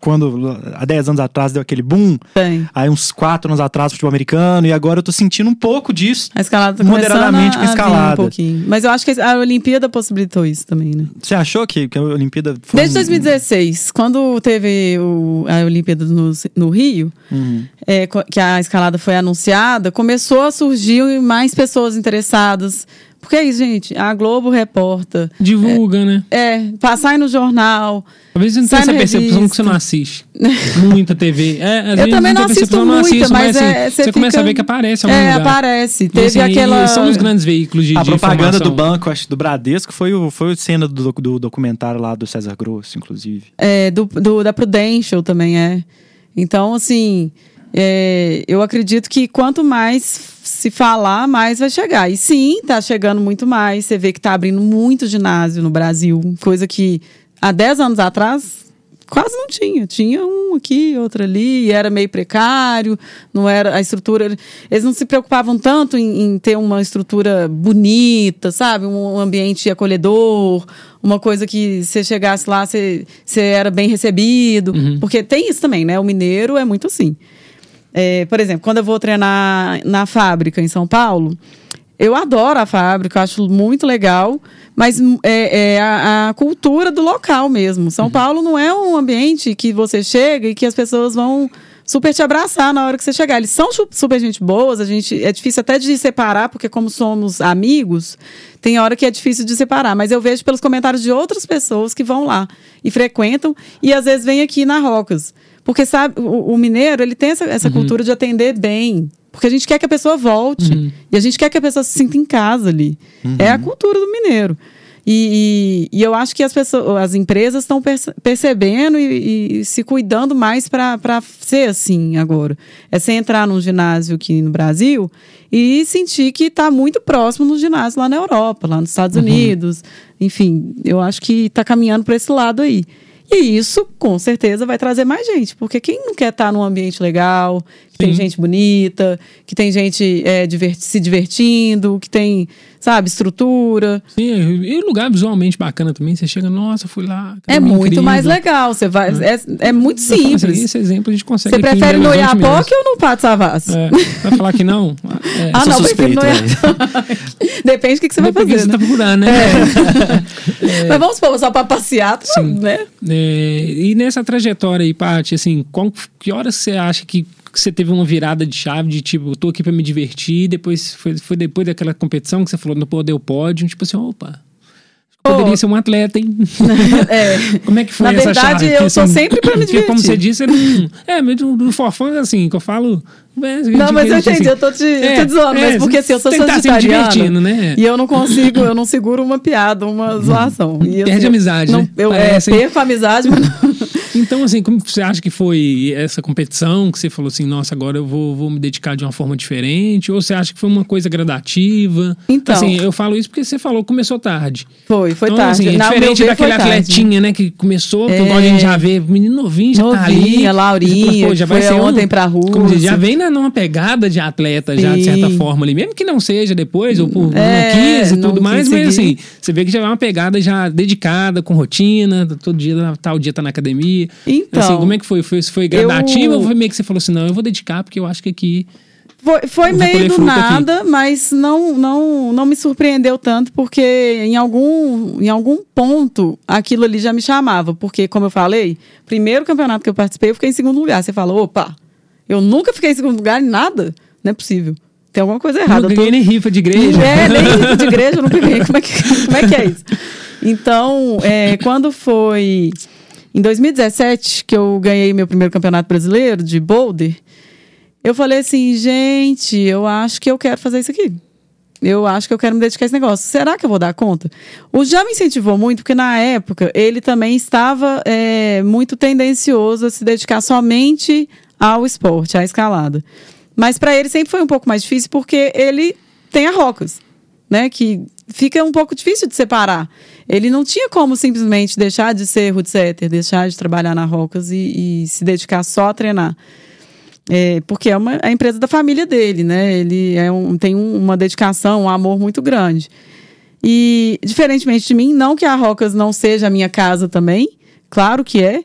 quando, há 10 anos atrás, deu aquele boom. Tem. Aí uns 4 anos atrás, futebol americano, e agora eu tô sentindo um pouco disso. A escalada tá Moderadamente com a- escalada. um pouquinho. Mas eu acho que a Olimpíada possibilitou isso também, né? Você achou que, que a Olimpíada foi Desde um- 2016, quando teve o- a Olimpíada no, no Rio, Uhum. é, que a escalada foi anunciada, começou a surgir mais pessoas interessadas. Porque é isso, gente. A Globo reporta. Divulga, né? É, passar aí no jornal. Talvez você não Sai tenha essa percepção revista. que você não assiste muita TV. É, às Eu vezes também tem não assisto percepção, não muita, assisto, mas, assim, é, você você começa fica- a ver que aparece algum É, lugar. aparece. Teve assim, aquela. São os grandes veículos de, A de propaganda informação. do banco, acho, do Bradesco, foi, o, foi a cena do, do documentário lá do César Grosso, inclusive. É, do, do- da Prudential também é. Então, assim, é, eu acredito que quanto mais se falar, mais vai chegar. E sim, tá chegando muito mais. Você vê que tá abrindo muito ginásio no Brasil, coisa que há 10 anos atrás quase não tinha. Tinha um aqui, outro ali, e era meio precário, não era a estrutura. Eles não se preocupavam tanto em, em ter uma estrutura bonita, sabe? Um ambiente acolhedor, uma coisa que você chegasse lá, você, você era bem recebido. Porque tem isso também, né? O mineiro é muito assim. É, por exemplo, quando eu vou treinar na fábrica em São Paulo, eu adoro a fábrica, eu acho muito legal, mas é, é a, a cultura do local mesmo. São Paulo não é um ambiente que você chega e que as pessoas vão super te abraçar na hora que você chegar. Eles são super gente boas, a gente é difícil até de separar, porque como somos amigos, tem hora que é difícil de separar, mas eu vejo pelos comentários de outras pessoas que vão lá e frequentam e às vezes vêm aqui na Rocas. Porque sabe, o, o mineiro, ele tem essa, essa cultura de atender bem. Porque a gente quer que a pessoa volte. E a gente quer que a pessoa se sinta em casa ali. É a cultura do mineiro. E, e- e eu acho que as, pessoas, as empresas estão perce- percebendo e, e se cuidando mais para ser assim agora. É você entrar num ginásio aqui no Brasil e sentir que está muito próximo no ginásio lá na Europa, lá nos Estados Unidos. Enfim, eu acho que está caminhando para esse lado aí. E isso, com certeza, vai trazer mais gente. Porque quem não quer estar num ambiente legal, tem Sim. gente bonita, que tem gente é, diver- se divertindo, que tem, sabe, estrutura. Sim, e lugar visualmente bacana também. Você chega, nossa, fui lá. É muito incrível. mais legal. Você vai, é, é muito Eu falo assim, simples. esse exemplo a gente consegue. Você prefere no Iapoque ou no Pato Savassi? É, vai falar que não? É. Ah, sou não, prefiro no suspeito, Iapoque. Depende do que, que você vai Porque fazer. você né? tá procurando, né? Mas vamos supor, só pra passear, Sim. né? É, e nessa trajetória aí, Paty, assim, qual, que horas você acha que que você teve uma virada de chave de tipo, eu tô aqui pra me divertir, depois foi, foi depois daquela competição que você falou, não pô, deu pódio, tipo assim, opa, poderia Ô. ser um atleta, hein? É. Como é que foi Na essa verdade, chave? eu tô sempre pra me Porque como divertir. você disse, ele não... É, mas do, do forfã, assim, que eu falo... é, Não, mas eu assim, entendi, eu tô te, é, te zoando, mas é, porque assim, eu sou sagitariana né? e eu não consigo, eu não seguro uma piada, uma zoação. E, Perde assim, amizade, não, né? Eu é, Parece, perco a amizade, mas não. Então, assim, como você acha que foi essa competição que você falou assim, nossa, agora eu vou, vou me dedicar de uma forma diferente? Ou você acha que foi uma coisa gradativa? Então. Assim, eu falo isso porque você falou que começou tarde. Foi, foi então, tarde. assim, é diferente daquele atletinha, né, que começou, É. igual a gente já vê, menino novinho, já tá ali. Novinha, Laurinha, Pô, já vai ser um- ontem pra Rússia. Como diz, já vem na, numa pegada de atleta, já, de Sim. certa forma ali. Mesmo que não seja depois, ou por É, não quis e tudo mais, mas assim, você vê que já é uma pegada já dedicada, com rotina, todo dia, tal dia tá na academia. Então, Assim, como é que foi? Foi, foi gradativo ou foi meio que você falou assim, não, eu vou dedicar porque eu acho que aqui... Foi, foi meio do fruta aqui. nada, mas não, não, não me surpreendeu tanto, porque em algum, em algum ponto aquilo ali já me chamava. Porque, como eu falei, primeiro campeonato que eu participei, eu fiquei em segundo lugar. Você falou, opa, eu nunca fiquei em segundo lugar em nada? Não é possível. Tem alguma coisa errada. não Eu tô- ganhei nem rifa de igreja. É, nem isso de igreja eu nunca ganhei. Como é que, como é, que é isso? Então, é, quando foi em 2017 que eu ganhei meu primeiro campeonato brasileiro de boulder, eu falei assim, gente, eu acho que eu quero fazer isso aqui. Eu acho que eu quero me dedicar a esse negócio. Será que eu vou dar conta? O já me incentivou muito, porque na época ele também estava é, muito tendencioso a se dedicar somente ao esporte, à escalada. Mas para ele sempre foi um pouco mais difícil, porque ele tem a Rocas, né? Que fica um pouco difícil de separar. Ele não tinha como simplesmente deixar de ser root setter, deixar de trabalhar na Rocas e, e se dedicar só a treinar. É, porque é uma, é a empresa da família dele, né? Ele é um, tem um- uma dedicação, um amor muito grande. E, diferentemente de mim, não que a Rocas não seja a minha casa também, claro que é,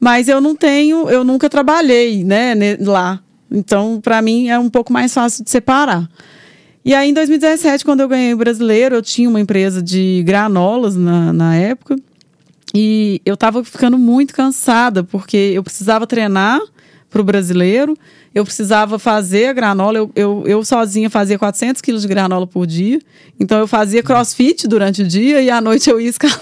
mas eu não tenho, eu nunca trabalhei, né, lá. Então, para mim, é um pouco mais fácil de separar. E aí, em 2017, quando eu ganhei o brasileiro, eu tinha uma empresa de granolas na, na época. E eu tava ficando muito cansada, porque eu precisava treinar para o brasileiro, eu precisava fazer a granola, eu, eu, eu sozinha fazia 400 quilos de granola por dia, então eu fazia crossfit durante o dia e à noite eu ia escalar,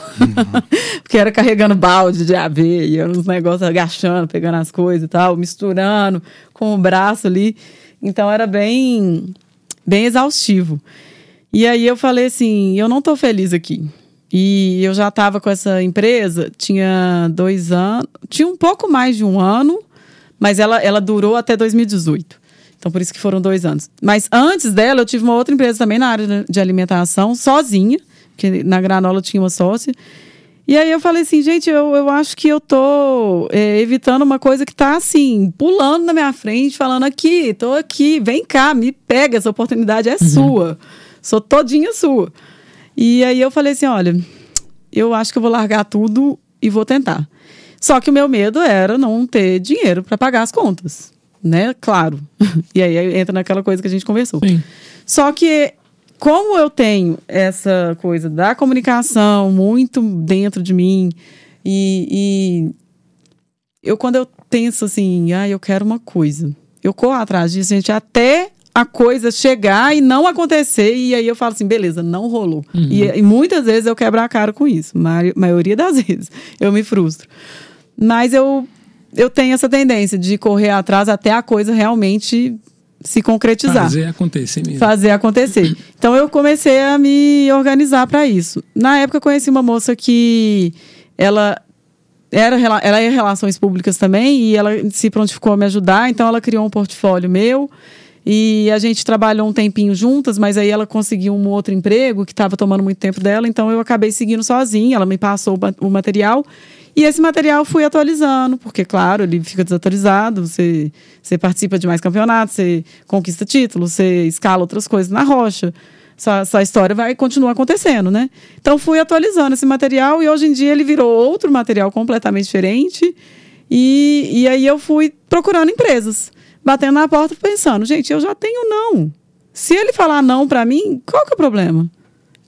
porque era carregando balde de aveia, uns negócios agachando, pegando as coisas e tal, misturando com o braço ali, então era bem, bem exaustivo. E aí eu falei assim, eu não tô feliz aqui. E eu já estava com essa empresa, tinha dois anos, tinha um pouco mais de um ano, mas ela, ela durou até 2018. Então, por isso que foram dois anos. Mas antes dela, eu tive uma outra empresa também na área de alimentação, sozinha, que na Granola tinha uma sócia. E aí eu falei assim, gente, eu, eu acho que eu tô é, evitando uma coisa que tá assim, pulando na minha frente, falando aqui, tô aqui, vem cá, me pega, essa oportunidade é sua. Sou todinha sua. E aí eu falei assim, olha, eu acho que eu vou largar tudo e vou tentar. Só que o meu medo era não ter dinheiro para pagar as contas, né? Claro. E aí entra naquela coisa que a gente conversou. Sim. Só que, como eu tenho essa coisa da comunicação muito dentro de mim, e, e eu, quando eu penso assim, ah, eu quero uma coisa, eu corro atrás disso, gente, até a coisa chegar e não acontecer, e aí eu falo assim, beleza, não rolou. E, e muitas vezes eu quebro a cara com isso, mari- maioria das vezes eu me frustro. Mas eu, eu tenho essa tendência de correr atrás até a coisa realmente se concretizar Fazer acontecer mesmo. fazer acontecer. Então eu comecei a me organizar para isso. Na época conheci uma moça que ela era ela é relações públicas também e ela se prontificou a me ajudar, então ela criou um portfólio meu e a gente trabalhou um tempinho juntas, mas aí ela conseguiu um outro emprego que estava tomando muito tempo dela, então eu acabei seguindo sozinha, ela me passou o material E esse material fui atualizando, porque, claro, ele fica desatualizado, você, você participa de mais campeonatos, você conquista títulos, você escala outras coisas na rocha. Essa, essa história vai continuar acontecendo, né? Então fui atualizando esse material e hoje em dia ele virou outro material completamente diferente. E, e aí eu fui procurando empresas, batendo na porta pensando, gente, eu já tenho não. Se ele falar não para mim, qual que é o problema?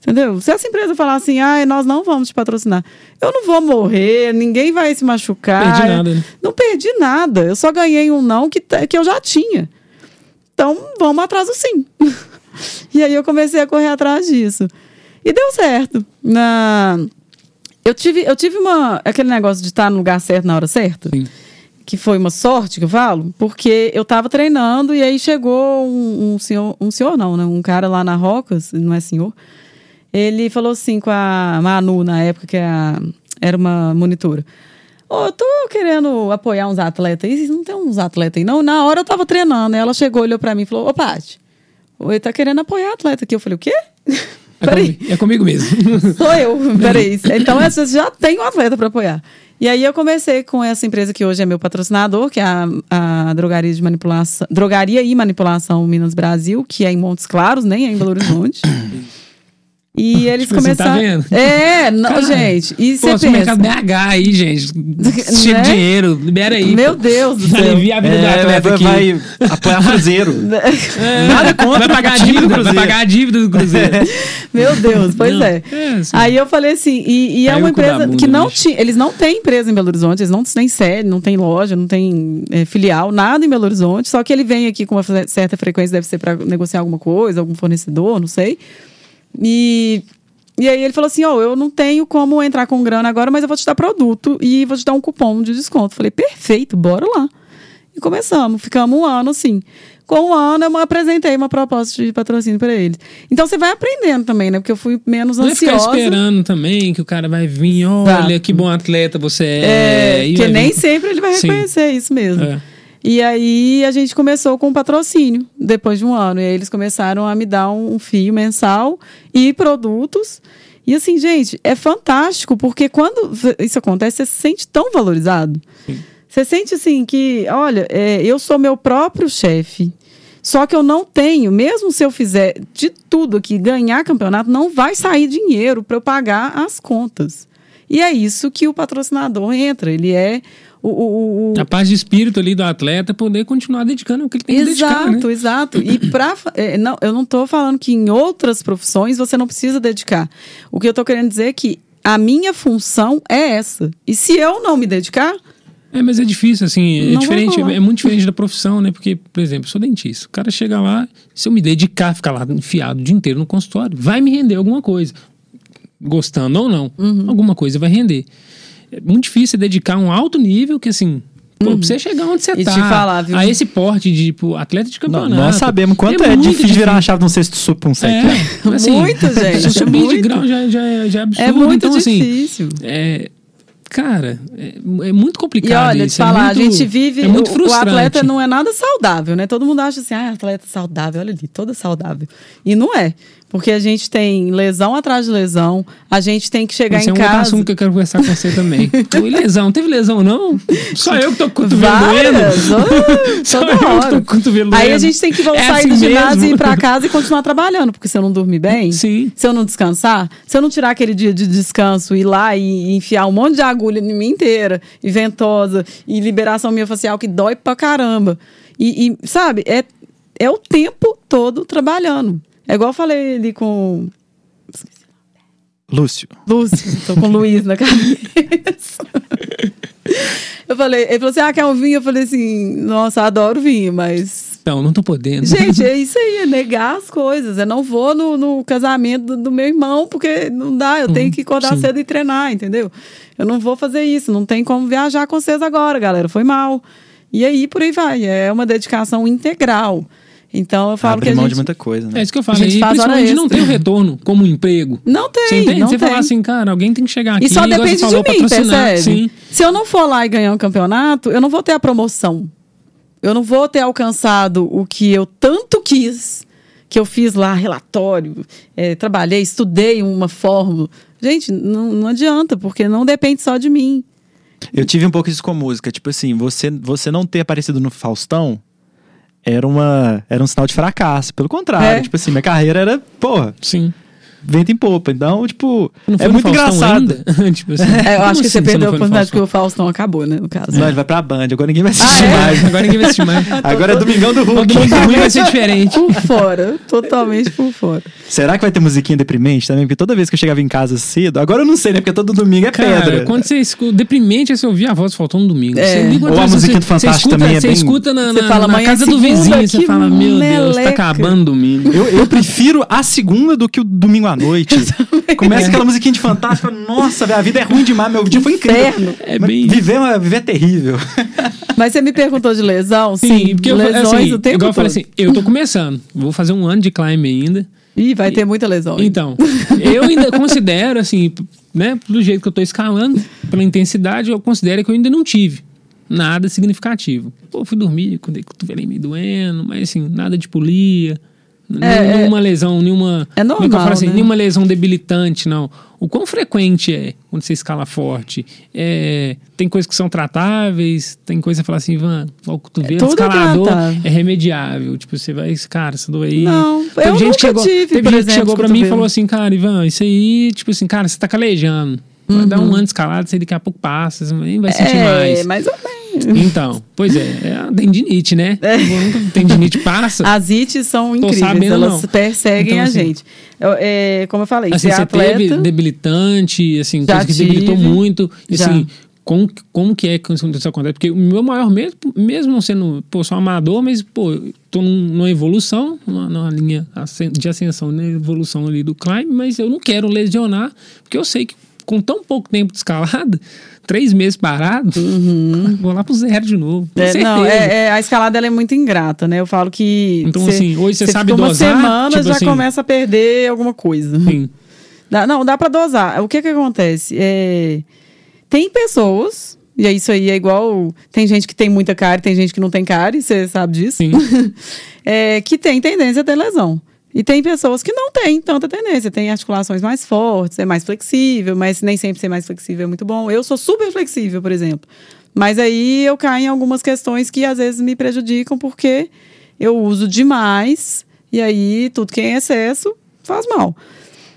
Entendeu? Se essa empresa falar assim, ah, nós não vamos te patrocinar, eu não vou morrer, ninguém vai se machucar. Perdi nada, né? Não perdi nada. Eu só ganhei um não que, que eu já tinha. Então, vamos atrás do sim. e aí eu comecei a correr atrás disso. E deu certo. Na... Eu tive, eu tive uma, aquele negócio de estar no lugar certo na hora certa. Sim. Que foi uma sorte que eu falo, porque eu tava treinando e aí chegou um, um senhor, um senhor não, né? Um cara lá na Rocas, não é senhor, ele falou assim com a Manu, na época, que a- era uma monitora. Ô, eu tô querendo apoiar uns atletas aí, não tem uns atletas aí, não? Na hora eu tava treinando, ela chegou, olhou pra mim e falou, ô, Paty, ele tá querendo apoiar atleta aqui. Eu falei, o quê? É, Peraí, comigo, é comigo mesmo. sou eu, peraí. Então, você já tem um atleta para apoiar. E aí eu comecei com essa empresa que hoje é meu patrocinador, que é a, a Drogaria de Manipulação, Drogaria e Manipulação Minas Brasil, que é em Montes Claros, nem é em Belo Horizonte. E eles Tipo tá começaram. vendo? É, não, Cara, gente. E Pô, você o mercado pensa. BH aí, gente. Cheio Né? de dinheiro, libera aí. Meu pô. Deus do céu. Alivia a vida do É, atleta vai, aqui. vai apoiar Cruzeiro. É, Nada contra vai pagar a o time do dívida, vai pagar a dívida do Cruzeiro. Meu Deus, pois Não, é. é, assim. Aí eu falei assim, e, e é uma empresa bunda, que não tinha, eles não têm empresa em Belo Horizonte, eles não têm sede, não tem loja, não tem é, filial, nada em Belo Horizonte, só que ele vem aqui com uma certa frequência, deve ser para negociar alguma coisa, algum fornecedor, não sei. E, e aí ele falou assim, ó, eu não tenho como entrar com grana agora, mas eu vou te dar produto e vou te dar um cupom de desconto. Falei, perfeito, bora lá. E começamos, ficamos um ano assim. Com um ano, eu apresentei uma proposta de patrocínio para eles. Então você vai aprendendo também, né? Porque eu fui menos Não é ficar ansiosa. esperando também que o cara vai vir, olha Tá. que bom atleta você é. É, que nem vir- sempre ele vai Sim. reconhecer isso mesmo. É. E aí a gente começou com patrocínio depois de um ano. E aí eles começaram a me dar um, um fio mensal e produtos. E assim, gente, é fantástico, porque quando isso acontece, você se sente tão valorizado. Você sente assim que, olha, é, eu sou meu próprio chefe. Só que eu não tenho, mesmo se eu fizer de tudo aqui, ganhar campeonato, não vai sair dinheiro para eu pagar as contas. E é isso que o patrocinador entra. Ele é o- o- o, A paz de espírito ali do atleta poder continuar dedicando o que ele tem que dedicar, né? Exato, exato. E pra, é, não, eu não estou falando que em outras profissões você não precisa dedicar. O que eu estou querendo dizer é que a minha função é essa. E se eu não me dedicar, É, mas é difícil, assim, é diferente, é muito diferente da profissão, né? Porque, por exemplo, eu sou dentista. O cara chega lá, se eu me dedicar, ficar lá enfiado o dia inteiro no consultório, vai me render alguma coisa. Gostando ou não, Uhum. alguma coisa vai render. É muito difícil dedicar um alto nível que, assim, pô, pra você chegar onde você Uhum. E tá, te falar, viu? a esse porte de, tipo, atleta de campeonato. Nós sabemos quanto é, muito difícil virar a chave de um sexto sub pra um sete. É, assim, Muito, gente, se Subir de muito. grau já, já, é- já é absurdo. é muito então, assim, difícil. é, cara, é, é muito E complicado olha, te isso. é falar, muito- a gente vive. É muito o- o, frustrante. atleta não é nada saudável, né? Todo mundo acha assim, ah, atleta saudável, olha ali, toda saudável. E não é. Porque a gente tem lesão atrás de lesão, a gente tem que chegar Esse em é um casa. assunto que eu quero conversar com você também. Oi, lesão, teve lesão não? Só eu que tô com o cotovelo doendo? Oh, Só eu que tô com o cotovelo Aí a doendo. gente tem que voltar É sair assim do ginásio mesmo? e ir pra casa e continuar trabalhando, porque se eu não dormir bem, Sim. se eu não descansar, se eu não tirar aquele dia de descanso, ir lá e enfiar um monte de agulha em mim inteira, e ventosa, e liberação miofascial que dói pra caramba. E, e, sabe, é, é o tempo todo trabalhando. É igual eu falei ali com Lúcio. Lúcio, tô com o Luiz na cabeça. Eu falei, ele falou assim: ah, quer um vinho? Eu falei assim, nossa, adoro vinho, mas. Não, não tô podendo. Gente, é isso aí, é negar as coisas. Eu não vou no, no casamento do, do meu irmão, porque não dá, eu tenho que acordar sim. cedo e treinar, entendeu? Eu não vou fazer isso, não tem como viajar com vocês agora, galera. Foi mal. E aí, por aí vai. É uma dedicação integral. Então, eu falo Abre que a mão gente. de muita coisa, né? É isso que eu falo. A gente E faz hora principalmente não extra. tem o retorno como um emprego. Não tem, Você entende? não você tem. fala assim, cara, alguém tem que chegar aqui E só depende de mim, percebe? Sim. Se eu não for lá e ganhar um campeonato, eu não vou ter a promoção. Eu não vou ter alcançado o que eu tanto quis, que eu fiz lá relatório, eh, trabalhei, estudei uma fórmula. Gente, não, não adianta, porque não depende só de mim. Eu tive um pouco isso com música. Tipo assim, você, você não ter aparecido no Faustão era, uma, era um sinal de fracasso. Pelo contrário, É. tipo assim, minha carreira era, porra, Sim. Vento em popa. Então, tipo, é muito engraçado. tipo assim, É, eu acho que assim você perdeu a oportunidade porque o Faustão acabou, né, no caso. Não, ele vai pra Band. Agora ninguém vai assistir Ah, é? mais. Agora ninguém vai assistir mais. Agora é Domingão do Todo Hulk. mundo domingo vai ser diferente. Por fora, totalmente por fora. Será que vai ter musiquinha deprimente também? Porque toda vez que eu chegava em casa cedo, agora eu não sei, né? Porque todo domingo é Cara, pedra. quando você escuta. Deprimente é você ouvir a voz faltando no domingo. É. Você Ou a musiquinha você- do Fantástico você escuta, também é Você bem- escuta na, Você na- fala, na "Amanhã é casa do vizinho, você fala: Meu Deus, tá meleca." acabando o domingo. Eu, eu prefiro a segunda do que o domingo à noite. Começa aquela musiquinha de fantástico. Nossa, a vida é ruim demais. Meu dia foi incrível. Inferno. É bem- Viver, é- viver é terrível. Mas você me perguntou de lesão? Sim, Sim, porque eu, lesões assim, o tempo igual eu falei todo. assim, eu tô começando, vou fazer um ano de climb ainda. Ih, vai ter muita lesão. Então, eu ainda considero, assim, né, do jeito que eu tô escalando, pela intensidade, eu considero que eu ainda não tive nada significativo. Pô, fui dormir com o cotovelinho meio doendo, mas assim, nada de polia, É, nenhuma lesão, nenhuma. É que eu normal, assim, né? nenhuma lesão debilitante, não. O quão frequente é quando você escala forte? É, tem coisas que são tratáveis, tem coisa que fala assim, Ivan, o cotovelo é escalador é remediável. Tipo, você vai, cara, essa dor aí. Não, Teve eu gente nunca que chegou, tive, teve gente que exemplo, chegou pra mim e falou assim, cara, Ivan, isso aí, tipo assim, cara, você tá calejando. Vai dar um ano escalado, você daqui a pouco passa, você nem vai sentir Uhum. é, mais. mais ou menos. Então, pois é, é a tendinite, né? Quando tendinite passa. As ites são incríveis, sabendo, elas não. perseguem Então, a assim, gente. Eu, é, como eu falei, assim, ser você atleta. teve debilitante, assim, coisa que debilitou muito. E, assim, como, como que é que isso acontece? Porque o meu maior medo, mesmo não sendo, pô, sou amador, mas, pô, tô num- numa evolução, numa, numa linha de ascensão, né, evolução ali do climb, mas eu não quero lesionar, porque eu sei que com tão pouco tempo de escalada, três meses parado, vou lá pro zero de novo. Com Uhum. É, certeza. não, é, é, a escalada ela é muito ingrata, né? Eu falo que. Então, cê- assim, hoje você cê sabe fica uma dosar, semana tipo já assim- começa a perder alguma coisa. Sim. Dá- não, dá pra dosar. O que que acontece? É, tem pessoas, e é isso aí é igual. Tem gente que tem muita cárie, tem gente que não tem cárie, você sabe disso? Sim. É, que tem tendência a ter lesão. E tem pessoas que não têm tanta tendência, tem articulações mais fortes, é mais flexível, mas nem sempre ser mais flexível é muito bom. Eu sou super flexível, por exemplo. Mas aí eu caio em algumas questões que às vezes me prejudicam porque eu uso demais e aí tudo que é em excesso faz mal.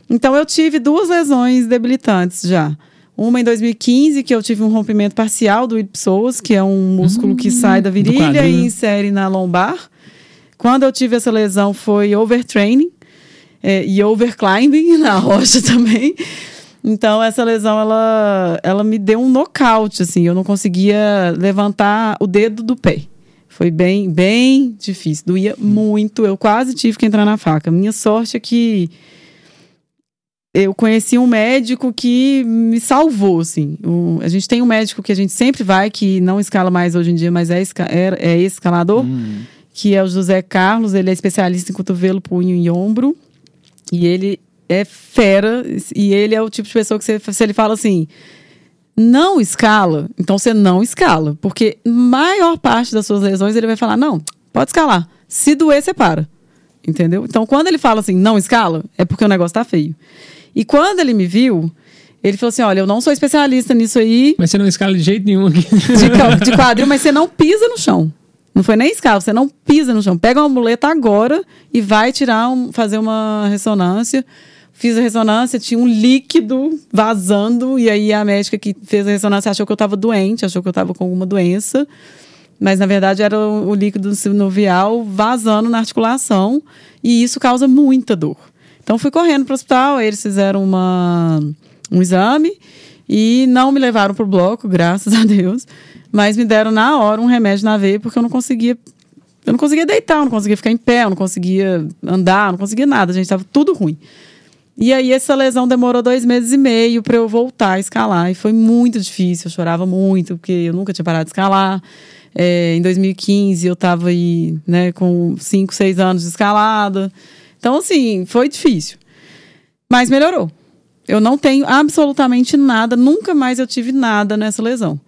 Então eu tive duas lesões debilitantes já. Uma em 2015, que eu tive um rompimento parcial do ipsoas, que é um músculo que sai da virilha quadril, e insere na lombar. Quando eu tive essa lesão foi overtraining é, e overclimbing na rocha também. Então essa lesão ela, ela me deu um nocaute assim, eu não conseguia levantar o dedo do pé. Foi bem bem difícil, doía muito, eu quase tive que entrar na faca. Minha sorte é que eu conheci um médico que me salvou, assim. O- a gente tem um médico que a gente sempre vai, que não escala mais hoje em dia, mas é, esca- é, é escalador, que é o José Carlos. Ele é especialista em cotovelo, punho e ombro. E ele é fera. E ele é o tipo de pessoa que você, se ele fala assim, não escala, então você não escala. Porque maior parte das suas lesões ele vai falar, não, pode escalar. Se doer, você para. Entendeu? Então, quando ele fala assim, não escala, é porque o negócio tá feio. E quando ele me viu, ele falou assim: olha, eu não sou especialista nisso aí, Mas você não escala de jeito nenhum aqui. de, de quadril, mas você não pisa no chão. Não foi nem escala, você não pisa no chão. Pega uma muleta agora e vai tirar um, fazer uma ressonância. Fiz a ressonância, tinha um líquido vazando, e aí a médica que fez a ressonância achou que eu estava doente, achou que eu estava com alguma doença. Mas na verdade era o, líquido sinovial vazando na articulação, e isso causa muita dor. Então fui correndo para o hospital, eles fizeram uma, um exame e não me levaram para o bloco, graças a Deus. Mas me deram na hora um remédio na veia porque eu não conseguia. Eu não conseguia deitar, eu não conseguia ficar em pé, eu não conseguia andar, eu não conseguia nada, gente, estava tudo ruim. E aí essa lesão demorou dois meses e meio para eu voltar a escalar. E foi muito difícil, eu chorava muito, porque eu nunca tinha parado de escalar. É, em 2015 eu estava aí, né, com 5, 6 anos de escalada. Então, assim, foi difícil. Mas melhorou. Eu não tenho absolutamente nada, nunca mais eu tive nada nessa lesão.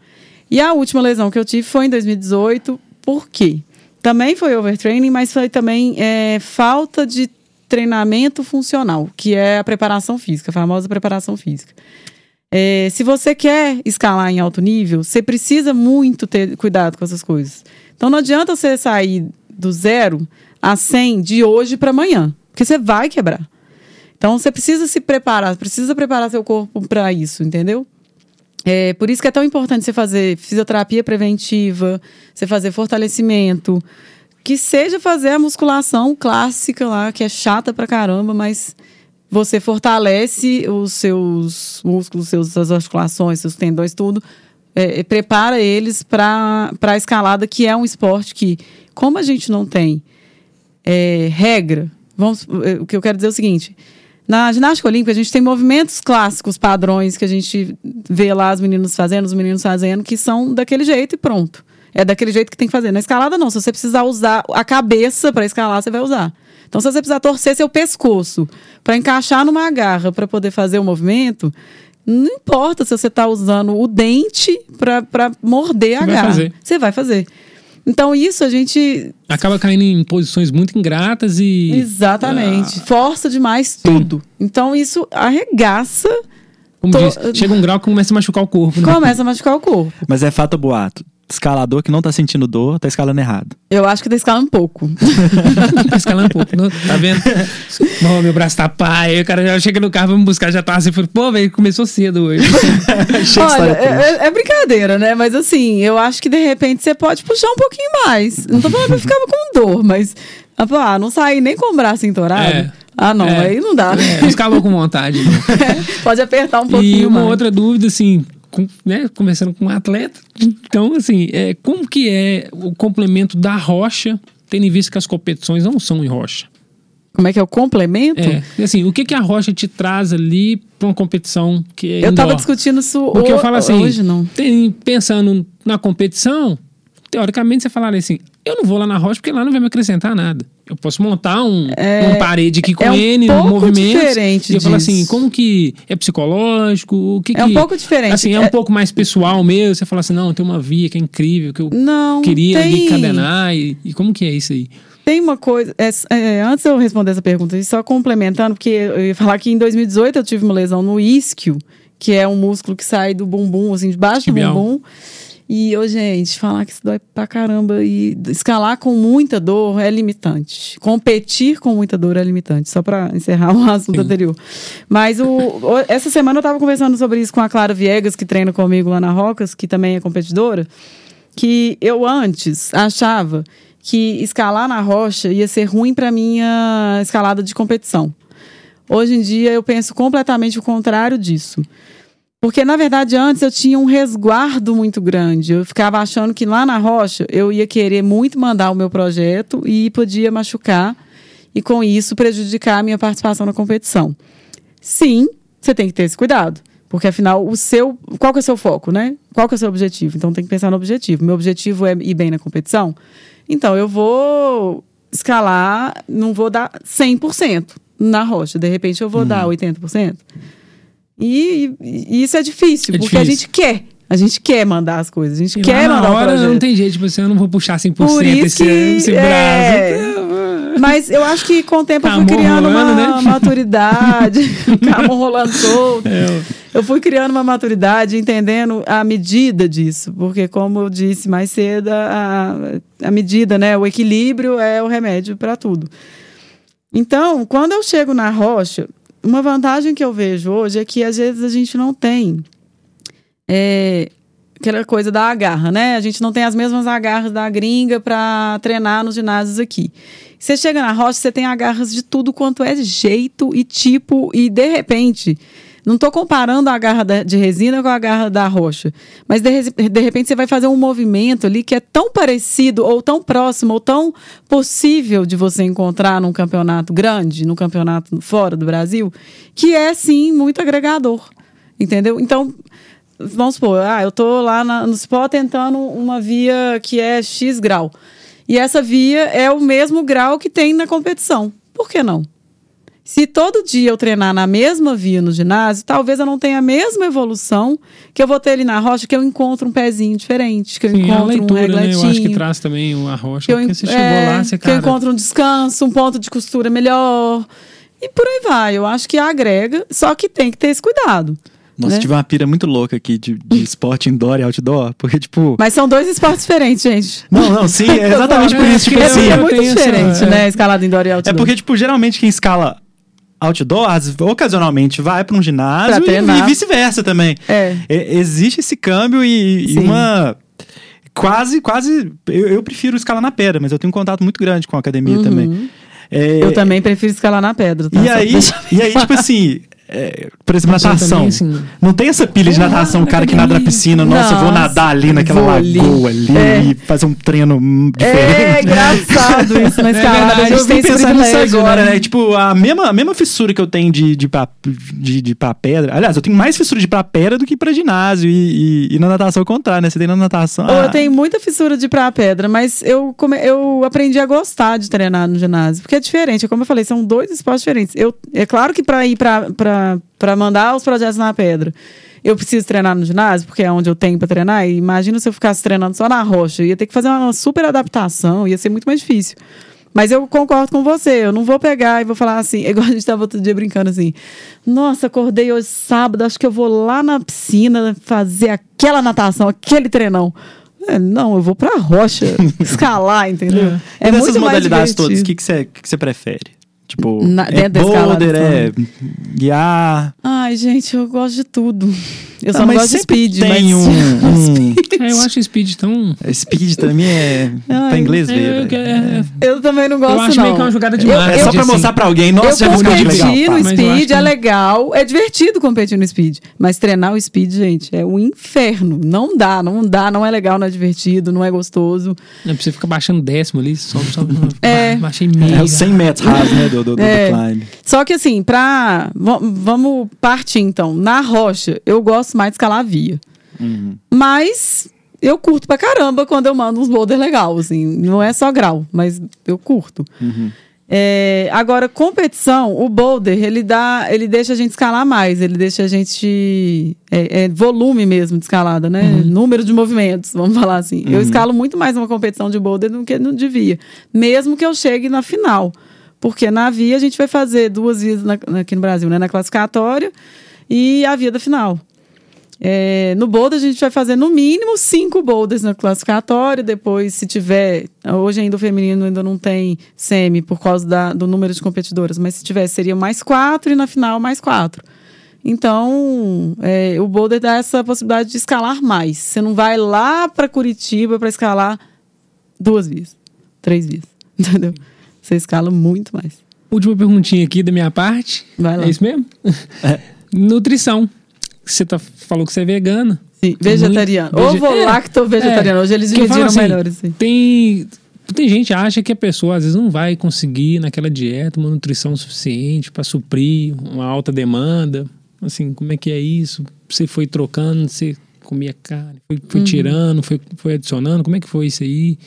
E a última lesão que eu tive foi em 2018. Por quê? Também foi overtraining, mas foi também é, falta de treinamento funcional, que é a preparação física, a famosa preparação física. É, se você quer escalar em alto nível, você precisa muito ter cuidado com essas coisas. Então não adianta você sair do zero a 100 de hoje para amanhã, porque você vai quebrar. Então você precisa se preparar, precisa preparar seu corpo para isso, entendeu? É, por isso que é tão importante você fazer fisioterapia preventiva, você fazer fortalecimento, que seja fazer a musculação clássica lá, que é chata pra caramba, mas você fortalece os seus músculos, seus, suas articulações, seus tendões, tudo, é, prepara eles para a escalada, que é um esporte que, como a gente não tem é, regra, vamos, é, o que eu quero dizer é o seguinte. Na ginástica olímpica, a gente tem movimentos clássicos, padrões, que a gente vê lá as meninas fazendo, os meninos fazendo, que são daquele jeito e pronto. É daquele jeito que tem que fazer. Na escalada, não. Se você precisar usar a cabeça para escalar, você vai usar. Então, se você precisar torcer seu pescoço para encaixar numa garra para poder fazer o movimento, não importa se você está usando o dente para morder a Você garra. Você vai fazer. Então, isso a gente. Acaba caindo em posições muito ingratas e. Exatamente. Força demais tudo. Então, isso arregaça, Como Tô- diz, chega um grau que começa a machucar o corpo. Né? começa a machucar o corpo. Mas é fato ou boato. Escalador que não tá sentindo dor, tá escalando errado. Eu acho que tá escalando um pouco. tá escalando um pouco, não? tá vendo? Bom, meu braço tá pai, aí o cara já chega no carro, vamos buscar, já tá assim, pô, velho, começou cedo hoje. Olha, triste. é, é brincadeira, né? Mas assim, eu acho que de repente você pode puxar um pouquinho mais. Não tô falando que eu ficava com dor, mas. Ah, não sair nem com o braço entorado. É. Ah, não, É. aí não dá, É, né? não escalou com vontade, não. pode apertar um E pouquinho uma mais. outra dúvida, assim, com, né, conversando com um atleta, então, assim, é, como que é o complemento da rocha, tendo em vista que as competições não são em rocha? Como é que é o complemento? É, assim, o que que a rocha te traz ali pra uma competição que é Eu tava indoor? discutindo isso Porque eu ho- falo assim, hoje, não. tem- pensando na competição, teoricamente você falaria assim, eu não vou lá na rocha porque lá não vai me acrescentar nada. Eu posso montar um, uma parede aqui com é um N pouco movimentos. diferente e eu falo disso. assim, como que é psicológico? O que É um que- pouco diferente. Assim, é, É- um pouco mais pessoal mesmo. Você fala assim, não, tem uma via que é incrível, que eu Não, queria tem, ali cadenar. E, e como que é isso aí? tem uma coisa. é, é, antes de eu responder essa pergunta, só complementando, porque eu ia falar que em 2018 eu tive uma lesão no isquio, que é um músculo que sai do bumbum, assim, debaixo do bumbum. E, ô, gente, falar que isso dói pra caramba e escalar com muita dor é limitante. Competir com muita dor é limitante, só pra encerrar o assunto Sim. anterior. Mas o, essa semana eu tava conversando sobre isso com a Clara Viegas, que treina comigo lá na Rocas, que também é competidora, que eu antes achava que escalar na rocha ia ser ruim pra minha escalada de competição. Hoje em dia eu penso completamente o contrário disso. Porque, na verdade, antes eu tinha um resguardo muito grande. Eu ficava achando que lá na rocha eu ia querer muito mandar o meu projeto e podia machucar e, com isso, prejudicar a minha participação na competição. Sim, você tem que ter esse cuidado. Porque, afinal, o seu. Qual que é o seu foco, né? Qual que é o seu objetivo? Então tem que pensar no objetivo. Meu objetivo é ir bem na competição. Então, eu vou escalar, não vou dar 100% na rocha. De repente, eu vou dar 80%. E, e isso é difícil, É porque a difícil. gente quer. A gente quer mandar as coisas, a gente E quer lá mandar na hora projeto. não tem jeito, tipo assim, eu não vou puxar 100% Por isso esse, esse é, braço. Mas eu acho que com o tempo eu fui Camon criando uma rolando, né? maturidade. Camon rolando solto. É, Eu fui criando uma maturidade, entendendo a medida disso. Porque, como eu disse mais cedo, a, a medida, né? O equilíbrio é o remédio para tudo. Então, quando eu chego na rocha, uma vantagem que eu vejo hoje é que às vezes a gente não tem é, aquela coisa da agarra, né? A gente não tem as mesmas agarras da gringa para treinar nos ginásios aqui. Você chega na rocha, você tem agarras de tudo quanto é jeito e tipo, e de repente. Não estou comparando a garra de resina com a garra da rocha. Mas de, de repente você vai fazer um movimento ali que é tão parecido, ou tão próximo, ou tão possível de você encontrar num campeonato grande, num campeonato fora do Brasil, que é sim muito agregador. Entendeu? Então, vamos supor, ah, eu tô lá na- no spot tentando uma via que é X grau. E essa via é o mesmo grau que tem na competição. Por que não? Se todo dia eu treinar na mesma via no ginásio, talvez eu não tenha a mesma evolução que eu vou ter ali na rocha, que eu encontro um pezinho diferente, que eu Sim, a encontro um leitura, né? regletinho. Eu acho que traz também a rocha. que eu, porque você chegou é, lá, você, que eu cara... encontro um descanso, um ponto de costura melhor. E por aí vai. Eu acho que agrega, só que tem que ter esse cuidado. Nossa, né? tive uma pira muito louca aqui de, de esporte indoor e outdoor. Porque, tipo. Mas são dois esportes diferentes, gente. Não, não, sim, é exatamente por É, isso. Tipo é, assim. é muito essa- diferente, é. né? Escalada indoor e É outdoor. porque, tipo, geralmente quem escala outdoor, às- ocasionalmente vai pra um ginásio Pra e- e vice-versa também. É. E- Existe esse câmbio e, e uma. Quase, quase. Eu, eu prefiro escalar na pedra, mas eu tenho um contato muito grande com a academia também. É, Uhum. Eu também prefiro escalar na pedra, tá? E Só aí, e aí, tipo assim, é, por exemplo, eu natação. também, assim, Não tem essa pilha de lá natação, o cara que nada na piscina, nossa, eu vou nadar ali naquela vou ali. lagoa ali, É. e fazer um treino hum, diferente. É engraçado isso na escalada. verdade, a gente tem esse pensando nisso agora, né? Tipo, a mesma, a mesma fissura que eu tenho de, de, pra, de, de pra pedra. Aliás, eu tenho mais fissura de pra pedra do que pra ginásio. E, e, e na natação é o contrário, né? Você tem na natação. Ah, eu tenho muita fissura de ir pra pedra, mas eu, come- eu aprendi a gostar de treinar no ginásio, porque é diferente. Como eu falei, são dois esportes diferentes. Eu, é claro que pra ir pra, pra, pra mandar os projetos na pedra, eu preciso treinar no ginásio, porque é onde eu tenho pra treinar. E imagina se eu ficasse treinando só na rocha. Eu ia ter que fazer uma super adaptação, ia ser muito mais difícil. Mas eu concordo com você, eu não vou pegar e vou falar assim, igual a gente estava outro dia brincando assim. Nossa, acordei hoje sábado, acho que eu vou lá na piscina fazer aquela natação, aquele treinão. É, não, eu vou pra rocha escalar, entendeu? É, dessas muito mais modalidades todas, o que, você, que que você prefere? Tipo, Na- é da boulder, é guiar. Ai, gente, eu gosto de tudo. Eu só Ah, não mas gosto de speed, tem mas... um, um- É, eu acho speed tão. Speed também é. Ai, pra inglês É, ver. eu, velho. é, Eu também não gosto, eu acho não. meio que é uma jogada de Eu- marketing. É só pra assim. mostrar pra alguém. Nossa, eu competi que legal. no eu acho speed, que- é legal, é divertido competir no speed. Mas treinar o speed, gente, é um inferno. Não dá, não dá, não é legal, não é divertido, não é gostoso. É pra você ficar baixando décimo ali, sobe, sobe. É. Baixei meio. É os 100 metros rasos, né? Do, do, do, É. Só que assim, pra. va- Vamos partir então. Na rocha, eu gosto mais de escalar a via. Uhum. Mas eu curto pra caramba quando eu mando uns boulder legal, assim. Não é só grau, mas eu curto. Uhum. É, agora, competição, o boulder, ele dá, ele deixa a gente escalar mais, ele deixa a gente. É, é volume mesmo de escalada, né? Número de movimentos, vamos falar assim. Eu escalo muito mais uma competição de boulder do que não devia. Mesmo que eu chegue na final. Porque na via a gente vai fazer duas vias na- aqui no Brasil, né? Na classificatória e a via da final. É, no boulder a gente vai fazer no mínimo cinco boulders na classificatória. Depois, se tiver. Hoje ainda o feminino ainda não tem semi por causa da- do número de competidoras, mas se tivesse, seria mais quatro e na final mais quatro. Então, é, o boulder dá essa possibilidade de escalar mais. Você não vai lá para Curitiba para escalar duas vezes, três vezes, entendeu? Você escala muito mais. Última perguntinha aqui da minha parte. Vai lá. É isso mesmo? Nutrição. Você tá, falou que você é vegana. Sim, vegetariano. Muito- Ovo vege- é, lacto vegetariano. Hoje eles dividiram assim, melhor assim. Tem, tem gente que acha que a pessoa às vezes não vai conseguir naquela dieta uma nutrição suficiente para suprir uma alta demanda. Assim, como é que é isso? Você foi trocando, você comia carne, foi, Uhum. foi tirando, foi, foi adicionando. Como é que foi isso aí?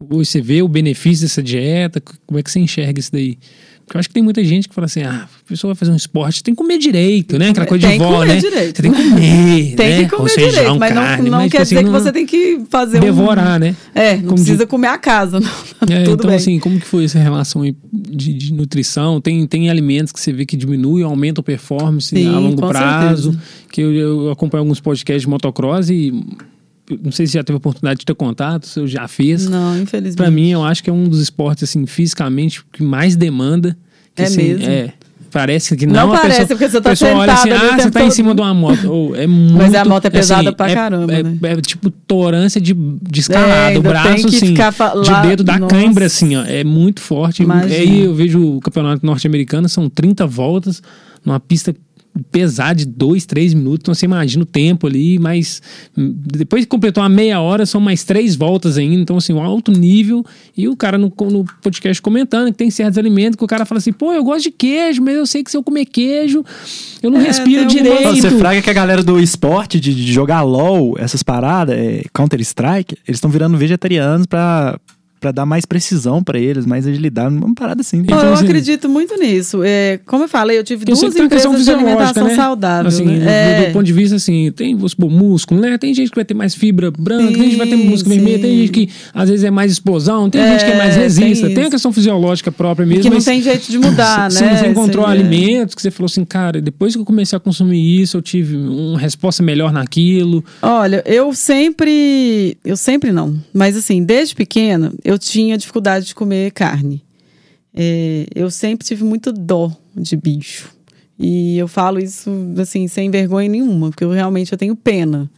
Você vê o benefício dessa dieta? Como é que você enxerga isso daí? Porque eu acho que tem muita gente que fala assim: ah, a pessoa vai fazer um esporte, tem que comer direito, né? Aquela coisa Tem de que vó, comer né? direito. Você tem que comer. Tem né? que comer feijão, direito, mas carne, não, não mas, quer tipo dizer assim, que não- você tem que fazer um... devorar, né? É, não Como precisa comer a casa, não. É, Tudo então, bem. assim, como que foi essa relação aí de, de nutrição? Tem, tem alimentos que você vê que diminuem, aumentam a performance Sim, a longo prazo. certeza. Que eu, eu acompanho alguns podcasts de motocross e não sei se já teve oportunidade de ter contato, se eu já fiz. Não, infelizmente. Pra mim, eu acho que é um dos esportes, assim, fisicamente, que mais demanda. Que, É assim, mesmo? É. Parece que Não não. a parece, pessoa, porque você tá a pessoa olha assim, sentado ah, você tá em todo." cima de uma moto. Ou é muito, a moto é pesada pra é- caramba, é, né? é tipo torância de, de escalada. É, o braço, assim, de dedo da Nossa. cãibra, assim, ó. É muito forte. Imagina. Aí eu vejo o campeonato norte-americano, são 30 voltas numa pista pesar de dois, três minutos, então você imagina o tempo ali, mas depois que completou uma meia hora, são mais três voltas ainda, então assim, um alto nível, e o cara no, no podcast comentando que tem certos alimentos que o cara fala assim, pô, eu gosto de queijo, mas eu sei que se eu comer queijo, eu não É, respiro direito. Você fraga que a galera do esporte, de, de jogar LOL, essas paradas, é, Counter-Strike, eles estão virando vegetarianos pra, para dar mais precisão para eles, mais agilidade, uma parada assim. Então, eu assim, acredito muito nisso. É, como eu falei, eu tive duas tem empresas de alimentação né? saudável. Assim, né? do- É. do, ponto de vista, assim, tem supor, músculo, né? Tem gente que vai ter mais fibra branca, tem gente que vai ter Sim, músculo vermelho, tem sim. gente que às vezes é mais explosão, tem É, gente que é mais tem resista, tem, a isso. questão fisiológica própria mesmo. que não mas tem jeito de mudar, se né? você encontrou aí é. alimentos que você falou assim, cara, depois que eu comecei a consumir isso, eu tive uma resposta melhor naquilo. Olha, eu sempre. Eu sempre não. Mas assim, desde pequena, eu tinha dificuldade de comer carne. É, eu sempre tive muito dó de bicho. E eu falo isso, assim, sem vergonha nenhuma, porque eu realmente eu tenho pena.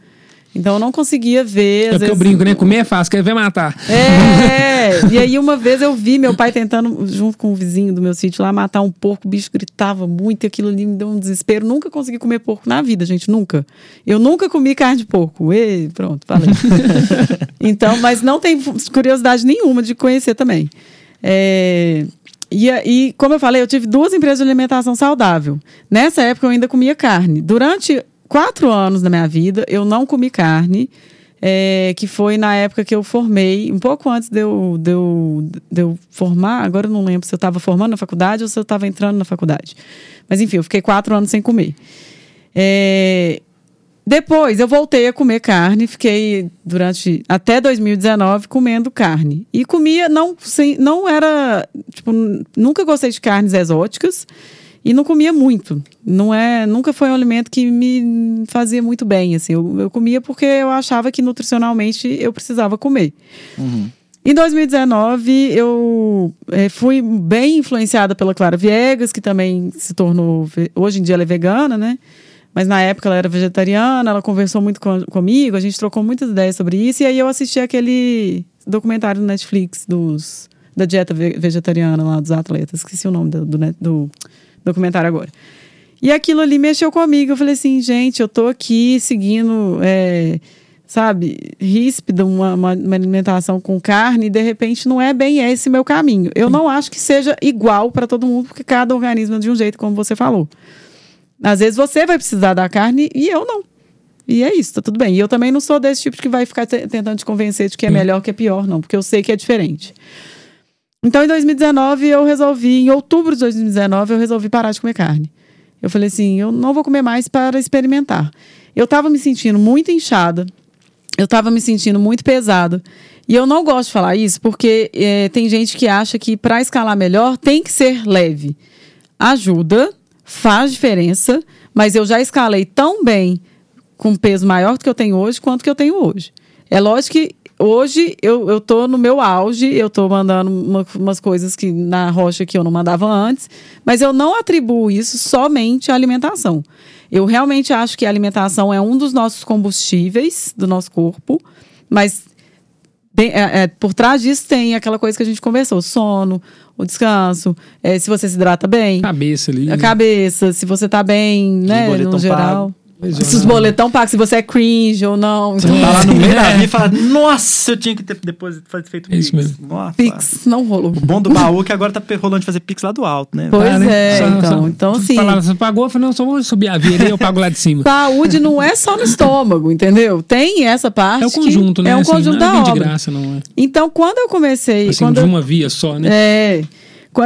Então eu não conseguia ver. É às porque eu brinco, né? Comer é fácil, quer ver matar. É, e aí uma vez eu vi meu pai tentando, junto com o vizinho do meu sítio lá, matar um porco, o bicho gritava muito e aquilo ali me deu um desespero. Nunca consegui comer porco na vida, gente, nunca. Eu nunca comi carne de porco. E pronto, falei. então, mas não tem curiosidade nenhuma de conhecer também. É, e, e, como eu falei, eu tive duas empresas de alimentação saudável. Nessa época eu ainda comia carne. Durante quatro anos da minha vida, eu não comi carne é, que foi na época que eu formei, um pouco antes de eu, de eu, de eu formar, agora eu não lembro se eu estava formando na faculdade ou se eu estava entrando na faculdade. Mas enfim, eu fiquei quatro anos sem comer. É, depois eu voltei a comer carne, fiquei durante até 2019 comendo carne. E comia, não, sem, não era. Tipo, nunca gostei de carnes exóticas e não comia muito. Não é, nunca foi um alimento que me fazia muito bem. Assim, eu, eu comia porque eu achava que nutricionalmente eu precisava comer. Em 2019, eu eh, fui bem influenciada pela Clara Viegas, que também se tornou. Hoje em dia ela é vegana, né? Mas na época ela era vegetariana, ela conversou muito com- comigo, a gente trocou muitas ideias sobre isso, e aí eu assisti aquele documentário do Netflix dos, da dieta ve- vegetariana lá dos atletas. Esqueci o nome do, do, do documentário agora. E aquilo ali mexeu comigo. Eu falei assim, gente, eu tô aqui seguindo, é, sabe, ríspida, uma, uma, uma alimentação com carne, e de repente não é bem esse meu caminho. Eu não acho que seja igual para todo mundo, porque cada organismo é de um jeito, como você falou. Às vezes você vai precisar da carne e eu não. E é isso, tá tudo bem. E eu também não sou desse tipo que vai ficar te- tentando te convencer de que é melhor, que é pior, não, porque eu sei que é diferente. Então, em 2019, eu resolvi, em outubro de 2019, eu resolvi parar de comer carne. Eu falei assim, eu não vou comer mais para experimentar. Eu tava me sentindo muito inchada, eu tava me sentindo muito pesada. E eu não gosto de falar isso porque eh, tem gente que acha que para escalar melhor tem que ser leve. Ajuda, faz diferença, mas eu já escalei tão bem com peso maior do que eu tenho hoje quanto que eu tenho hoje. É lógico que hoje eu, eu tô no meu auge, eu tô mandando uma- umas coisas que na rocha que eu não mandava antes, mas eu não atribuo isso somente à alimentação. Eu realmente acho que a alimentação é um dos nossos combustíveis do nosso corpo, mas Bem, é, é, por trás disso tem aquela coisa que a gente conversou: o sono, o descanso, é, se você se hidrata bem, Cabeça ali. a cabeça, se você tá bem, né, no geral. Pois é. Se os boletão pagos, se você é cringe ou não. Então, Tá lá no meio da É. vida e fala, nossa, eu tinha que ter depois feito É isso pix. mesmo. Nossa. Pix, não rolou. O bom do baú é que agora tá rolando de fazer pix lá do alto, né? Pois Tá, né? é, Só- então. só- então, assim, Falaram, você pagou? Eu falei, não, só vou subir a via ali, eu pago lá de cima. saúde não é só no estômago, entendeu? Tem essa parte. É o conjunto, que né? É um Assim, conjunto não é da bem de obra. graça, não é. Então, quando eu comecei. Assim, quando de eu- uma via só, né? É.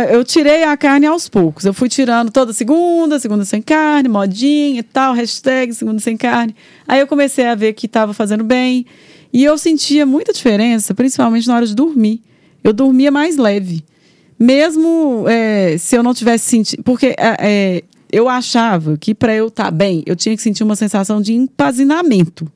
Eu tirei a carne aos poucos. Eu fui tirando toda segunda, segunda sem carne, modinha e tal, hashtag segunda sem carne. Aí eu comecei a ver que estava fazendo bem. E eu sentia muita diferença, principalmente na hora de dormir. Eu dormia mais leve. Mesmo é, se eu não tivesse sentido. Porque é, é, eu achava que para eu estar bem, eu tinha que sentir uma sensação de empazinamento.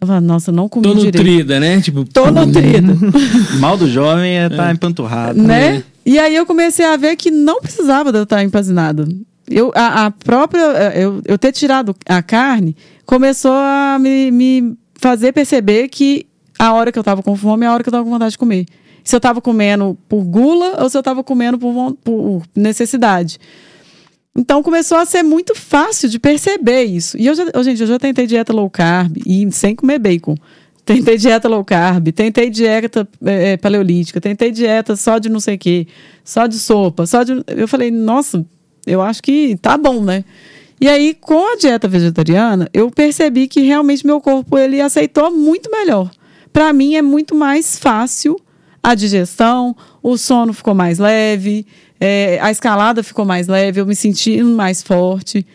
Eu falava, nossa, não comi Tô direito. nutrida, né? Tipo, Tô nutrida. Mal do jovem é estar empanturrado. né? E aí eu comecei a ver que não precisava de eu estar empazinada. Eu, a, a própria. Eu, eu ter tirado a carne começou a me, me fazer perceber que a hora que eu tava com fome é a hora que eu tava com vontade de comer. Se eu tava comendo por gula ou se eu tava comendo por, por necessidade. Então começou a ser muito fácil de perceber isso. E eu já, gente, eu já tentei dieta low carb e sem comer bacon. Tentei dieta low carb, tentei dieta é, é, paleolítica, tentei dieta só de não sei o quê, só de sopa, só de. Eu falei, nossa, eu acho que tá bom, né? E aí, com a dieta vegetariana, eu percebi que realmente meu corpo ele aceitou muito melhor. Para mim é muito mais fácil a digestão, o sono ficou mais leve, é, a escalada ficou mais leve, eu me senti mais forte.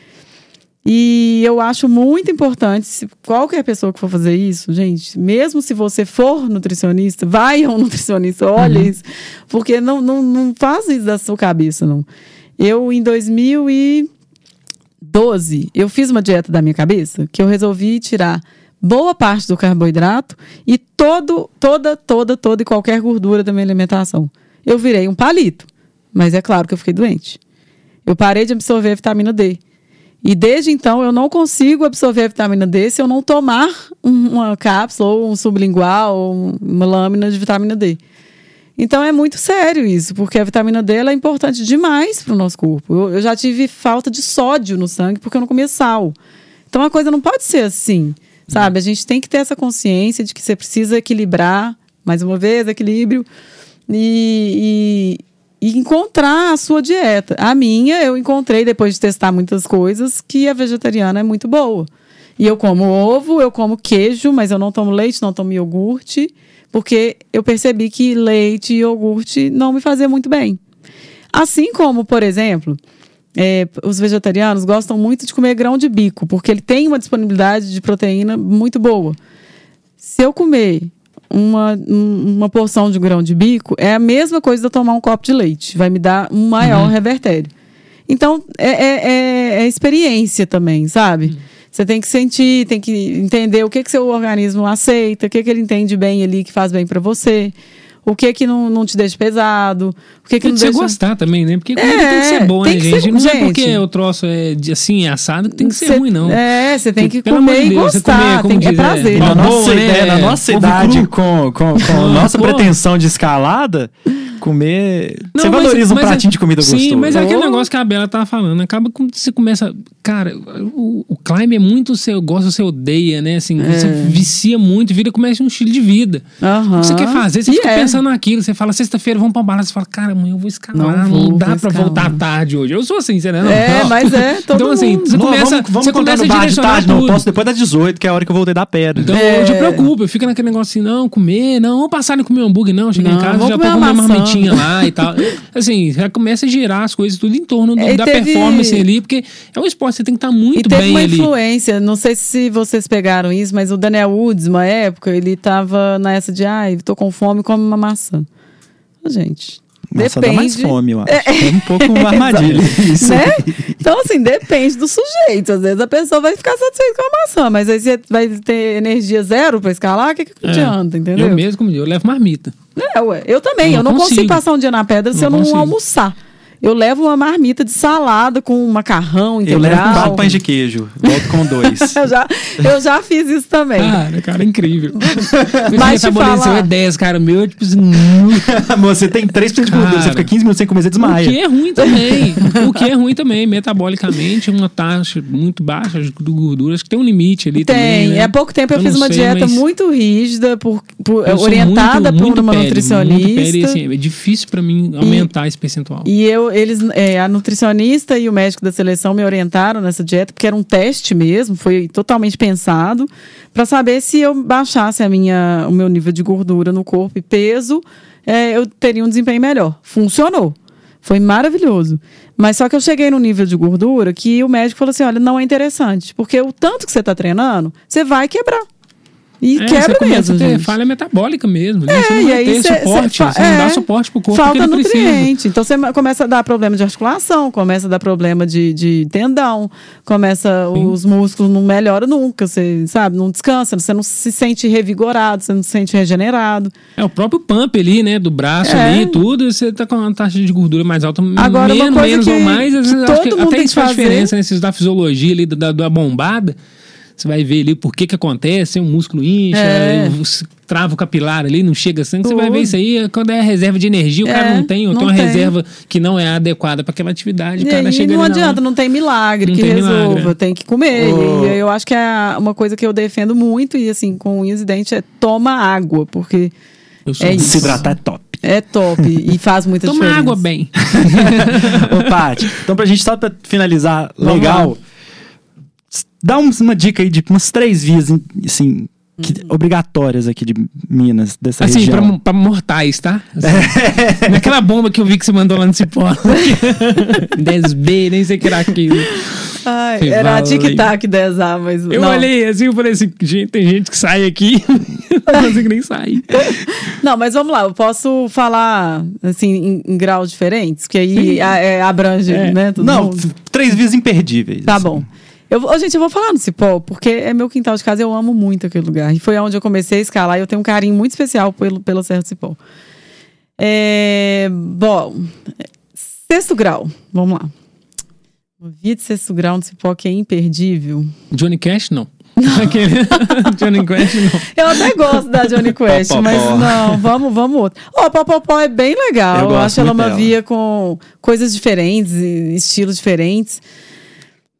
E eu acho muito importante, se qualquer pessoa que for fazer isso, gente, mesmo se você for nutricionista, vai a um nutricionista, olha Uhum. isso, porque não, não, não faz isso da sua cabeça, não. Eu, em 2012, eu fiz uma dieta da minha cabeça que eu resolvi tirar boa parte do carboidrato e todo, toda, toda, toda e qualquer gordura da minha alimentação. Eu virei um palito, mas é claro que eu fiquei doente. Eu parei de absorver a vitamina D. E desde então eu não consigo absorver a vitamina D se eu não tomar um- uma cápsula ou um sublingual ou uma lâmina de vitamina D. Então é muito sério isso, porque a vitamina D é importante demais para o nosso corpo. Eu, eu já tive falta de sódio no sangue porque eu não comia sal. Então a coisa não pode ser assim, sabe? A gente tem que ter essa consciência de que você precisa equilibrar, mais uma vez, equilíbrio, e, e- e encontrar a sua dieta. A minha, eu encontrei depois de testar muitas coisas que a vegetariana é muito boa. E eu como ovo, eu como queijo, mas eu não tomo leite, não tomo iogurte, porque eu percebi que leite e iogurte não me faziam muito bem. Assim como, por exemplo, é, os vegetarianos gostam muito de comer grão de bico, porque ele tem uma disponibilidade de proteína muito boa. Se eu comer uma, um- uma porção de grão de bico, é a mesma coisa de eu tomar um copo de leite. Vai me dar um maior revertério. Então, é, é- é- é experiência também, sabe? Você tem que sentir, tem que entender o que que seu organismo aceita, o que que ele entende bem ali que faz bem para você, o que que não, não te deixa pesado, o que que Tem não que você deixa... gostar também, né? Porque comida É, tem que ser boa, né, que gente? ser- Não é gente. porque o troço é assim, é assado que tem que ser Cê- ruim, não. É, você tem que Pelo comer e Deus, gostar, comer, tem, é diz, é, prazer. Na boa, nossa, né? ideia, na nossa idade, cru. com, com, com a nossa Pô. pretensão de escalada, comer. Não, você mas- valoriza um mas é- pratinho de comida gostoso. Sim, mas é aquele Oh. negócio que a Bela tava falando. Acaba quando você começa. Cara, o, o climb é muito você gosta, você odeia, né? Assim, você vicia muito, vira começa um estilo de vida. Aham. O que você quer fazer, você E fica é. pensando naquilo. Você fala, sexta-feira, vamos pra balada. Você fala, cara, amanhã eu vou escalar. Não Não, vou, dá vou pra escalar. voltar tarde hoje. Eu sou assim, você não É, Não. mas é, todo Então, assim, mundo. você Não, começa, vamos, vamos você começa no a bar de direcionar tarde, não. tudo. Posso depois das 18, que é a hora que eu voltei da pedra. Então É. eu te preocupo, eu fico naquele negócio assim, não, comer, não, vamos passar e comer um hambúrguer, não, cheguei em Não, casa, já com uma marmitinha lá e tal. Assim, já começa a girar as coisas tudo em torno do- É, e da teve- performance ali, porque é um esporte, você tem que estar E muito teve bem uma ali. influência, não sei se vocês pegaram isso, mas o Daniel Woods, uma época, ele tava nessa de, ai, tô com fome, come uma maçã. Gente, Nossa, depende. dá mais fome, eu acho. É, um pouco uma armadilha. Isso. né? Então, assim, depende do sujeito. Às vezes a pessoa vai ficar satisfeita com a maçã, mas aí você vai ter energia zero pra escalar, o que, que É. adianta, entendeu? Eu mesmo, eu levo marmita. É, ué. Eu também. Não eu não consigo. consigo. passar um dia na pedra se Não eu não consigo. almoçar. Eu levo uma marmita de salada com macarrão Eu levo integral. quatro pães de queijo, volto com dois. eu, já, eu já fiz isso também. Cara, cara, é incrível. Mas te metabolismo falar- é 10, cara. O meu é tipo assim. Você tem 3% de gordura, você fica 15 minutos sem comer, você O desmaia. que é ruim também. o que é ruim também, metabolicamente, uma taxa muito baixa de gordura. Acho que tem um limite ali Tem. também. né? Há pouco tempo eu, Eu fiz uma sei, dieta mas- muito rígida, por, por- orientada muito, muito por uma pele, nutricionista. Muito pele, e, assim, é difícil pra mim aumentar esse percentual. E eu, eles, é, a nutricionista e o médico da seleção me orientaram nessa dieta, porque era um teste mesmo, foi totalmente pensado, para saber se eu baixasse a minha, o meu nível de gordura no corpo e peso, é, eu teria um desempenho melhor. Funcionou. Foi maravilhoso. Mas só que eu cheguei no nível de gordura que o médico falou assim: olha, não é interessante, porque o tanto que você está treinando, você vai quebrar. E É, quebra você mesmo. gente. falha metabólica mesmo. ali. É, você não e vai aí ter cê- suporte, cê você não é, dá suporte pro corpo Falta que ele precisa. nutriente. Então você começa a dar problema de articulação, começa a dar problema de, de tendão, começa os músculos não melhoram nunca, você sabe, não descansa, você não se sente revigorado, você não se sente regenerado. É o próprio pump ali, né? Do braço É. ali, tudo. Você tá com uma taxa de gordura mais alta. Agora, uma menos, coisa menos que- ou mais. Às vezes, acho todo que mundo até tem isso que faz fazer. diferença, né? Da fisiologia ali, da, da bombada. Você vai ver ali por que que acontece, o músculo incha, É. trava o capilar ali, não chega sangue. Você vai ver isso aí quando é reserva de energia, o cara É, não tem, ou não tem uma tem. reserva que não é adequada para aquela atividade. E o cara aí chega não ali, adianta, não tem milagre Não que tem resolva, milagre, é. tem que comer. E eu acho que é uma coisa que eu defendo muito, e assim, com unhas e dentes, é toma água, porque Eu sou É isso. Se hidratar é top. é top e faz muita Toma diferença. água bem. Ô, Paty, então pra gente só pra finalizar Vamos legal, dá uma dica aí de umas três vias, assim, que- obrigatórias aqui de Minas, dessa Assim, região. pra, pra mortais, tá? Assim, Naquela bomba que eu vi que você mandou lá no Cipó. 10B, nem sei o que era aquilo. Ai, Falei, era tic-tac 10A, mas. Eu não. olhei assim, eu falei assim, gente, tem gente que sai aqui, não consigo nem sair. Não, mas vamos lá, eu posso falar assim em, em graus diferentes, que aí a- é, abrange, É. né? todo Não, mundo. três vias imperdíveis. Tá assim. bom. Eu, gente, eu vou falar no Cipó, porque é meu quintal de casa, eu amo muito aquele lugar. E foi onde eu comecei a escalar e eu tenho um carinho muito especial pelo, pela Serra do Cipó. É, bom, sexto grau, vamos lá. Uma via de sexto grau no Cipó que é imperdível. Johnny Cash, não. Aquele... Johnny Cash, não. Eu até gosto da Johnny Quest, Popopó. mas não, vamos, vamos outro. Ó, Popopó é bem legal. Eu Eu, acho ela uma dela. via com coisas diferentes, estilos diferentes.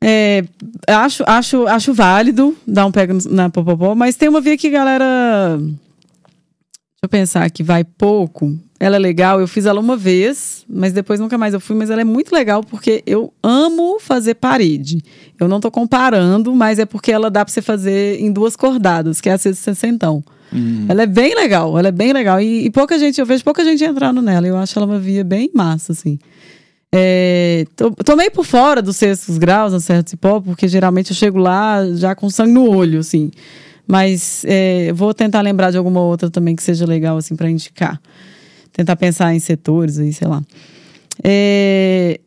É, acho, acho, acho válido dar um pega na Popopó, mas tem uma via que, galera. Deixa eu pensar que vai pouco. Ela é legal, eu fiz ela uma vez, mas depois nunca mais eu fui, mas ela é muito legal porque eu amo fazer parede. Eu não tô comparando, mas é porque ela dá pra você fazer em duas cordadas, que é a 60. Hum. Ela é bem legal, ela é bem legal. E, e pouca gente, eu vejo pouca gente entrando nela. Eu acho ela uma via bem massa, assim. É, tô, tô meio por fora dos sextos graus na Serra do Cipó, porque geralmente eu chego lá já com sangue no olho, assim. Mas é, vou tentar lembrar de alguma outra também que seja legal, assim, para indicar. Tentar pensar em setores aí, sei lá. É,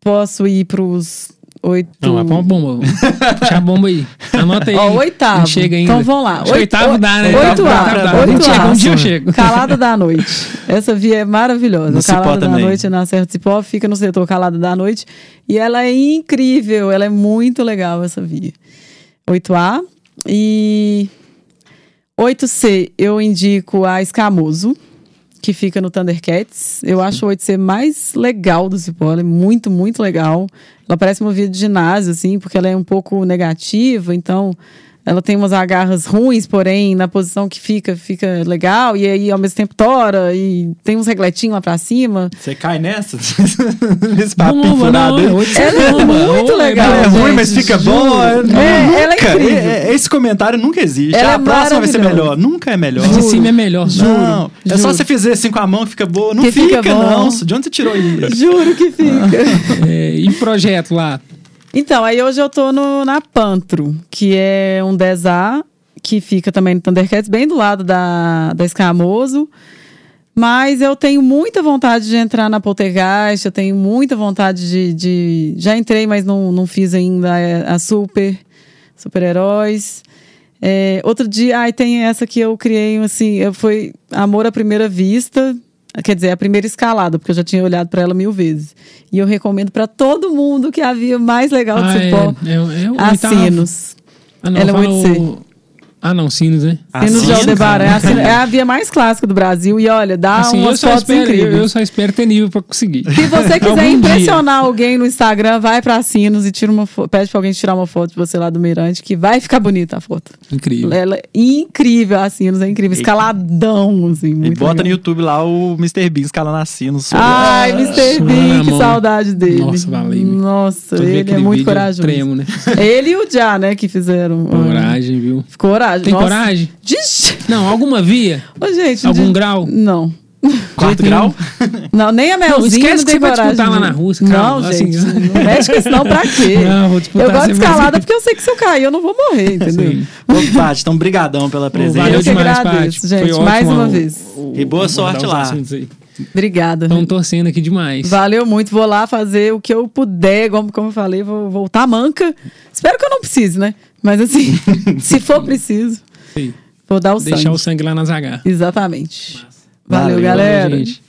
posso ir pros oito. Não, vai pra uma bomba. Puxa a bomba aí. Anota aí. Ó, o oitavo. Não chega ainda. Então vamos lá. Que oitavo dá, né? Oito Oitavo A. Oito Um dia chega, A. um dia eu chego. Calada da Noite. Essa via é maravilhosa. No Cipó Calada da também. Noite na Serra do Cipó fica no setor Calada da Noite. E ela é incrível. Ela é muito legal, essa via. 8A. E 8C, eu indico a Escamoso, que fica no Thundercats. Eu acho o 8C mais legal do Cipó. Ela é muito, muito legal. Ela parece uma via de ginásio, assim, porque ela é um pouco negativa, então ela tem umas agarras ruins, porém, na posição que fica, fica legal, e aí ao mesmo tempo tora, e tem uns regletinhos lá pra cima. Você cai nessa? Nesse papinho furado não, é Ela é muito legal, Ela é gente, ruim, mas fica juro. bom. É, nunca. ela é incrível. É- esse comentário nunca existe. Ela Ah, é a próxima vai ser melhor. Nunca é melhor. De cima é melhor. Não, é só juro. você fazer assim com a mão que fica boa. Não Que fica, fica não. De onde você tirou isso? Juro que fica. É, e projeto lá? Então, aí hoje eu tô no, na Pantro, que é um 10A, que fica também no Thundercats, bem do lado da, da Escamoso. Mas eu tenho muita vontade de entrar na Poltergeist, eu tenho muita vontade de. de- já entrei, mas não, não fiz ainda é, a Super, Super-Heróis. É, outro dia, ai, tem essa que eu criei, assim, eu foi Amor à Primeira Vista, quer dizer, a primeira escalada, porque eu já tinha olhado para ela mil vezes. E eu recomendo para todo mundo que havia mais legal de Ah, Cipó, é, é, é o a oitavo. Sinos. Ah, não, Ela é muito Ah, não, Sinos, né? Sinos de Aldebaran. É, a, é a via mais clássica do Brasil. E olha, dá Assim, eu umas só, fotos espero, eu, incríveis. eu só espero ter nível pra conseguir. Se você quiser Algum dia. impressionar alguém no Instagram, vai pra Sinos e tira uma pede pra alguém tirar uma foto de você lá do Mirante, que vai ficar bonita a foto. Incrível. Ela é incrível, a Sinos é incrível. Escaladão, assim, E bota no legal. YouTube lá o Mr. Bean escalando no sol. Ai, Mr. Suando Bean, que mão. saudade dele. Nossa, valeu. Nossa, ele é muito vídeo, eu corajoso. Tremo, né? Ele e o Já, né, que fizeram. Coragem, viu? Coragem. Tem Nossa. coragem? Diz- Não, alguma via? Ô, gente. Algum de- grau? Não. Quarto grau? Não, nem a Melzinha Não, esquece não que tem você vai coragem. disputar lá não. na Rússia, Não, calma, assim, gente. Não mexe com isso não, pra quê? Não, vou disputar Eu gosto de você, mas- escalada porque eu sei que se eu cair eu não vou morrer, entendeu? Sim. Paty, então brigadão pela presença. Valeu Eu que demais, agradeço, gente, Foi mais ótimo uma vez. E boa sorte lá. Obrigada. Estão torcendo aqui demais. Valeu muito. Vou lá fazer o que eu puder, como, como eu falei, vou voltar manca. Espero que eu não precise, né? Mas assim, se for preciso, Sim. vou dar o Deixar sangue. o sangue lá nas H. Exatamente. Valeu, Valeu, galera. gente.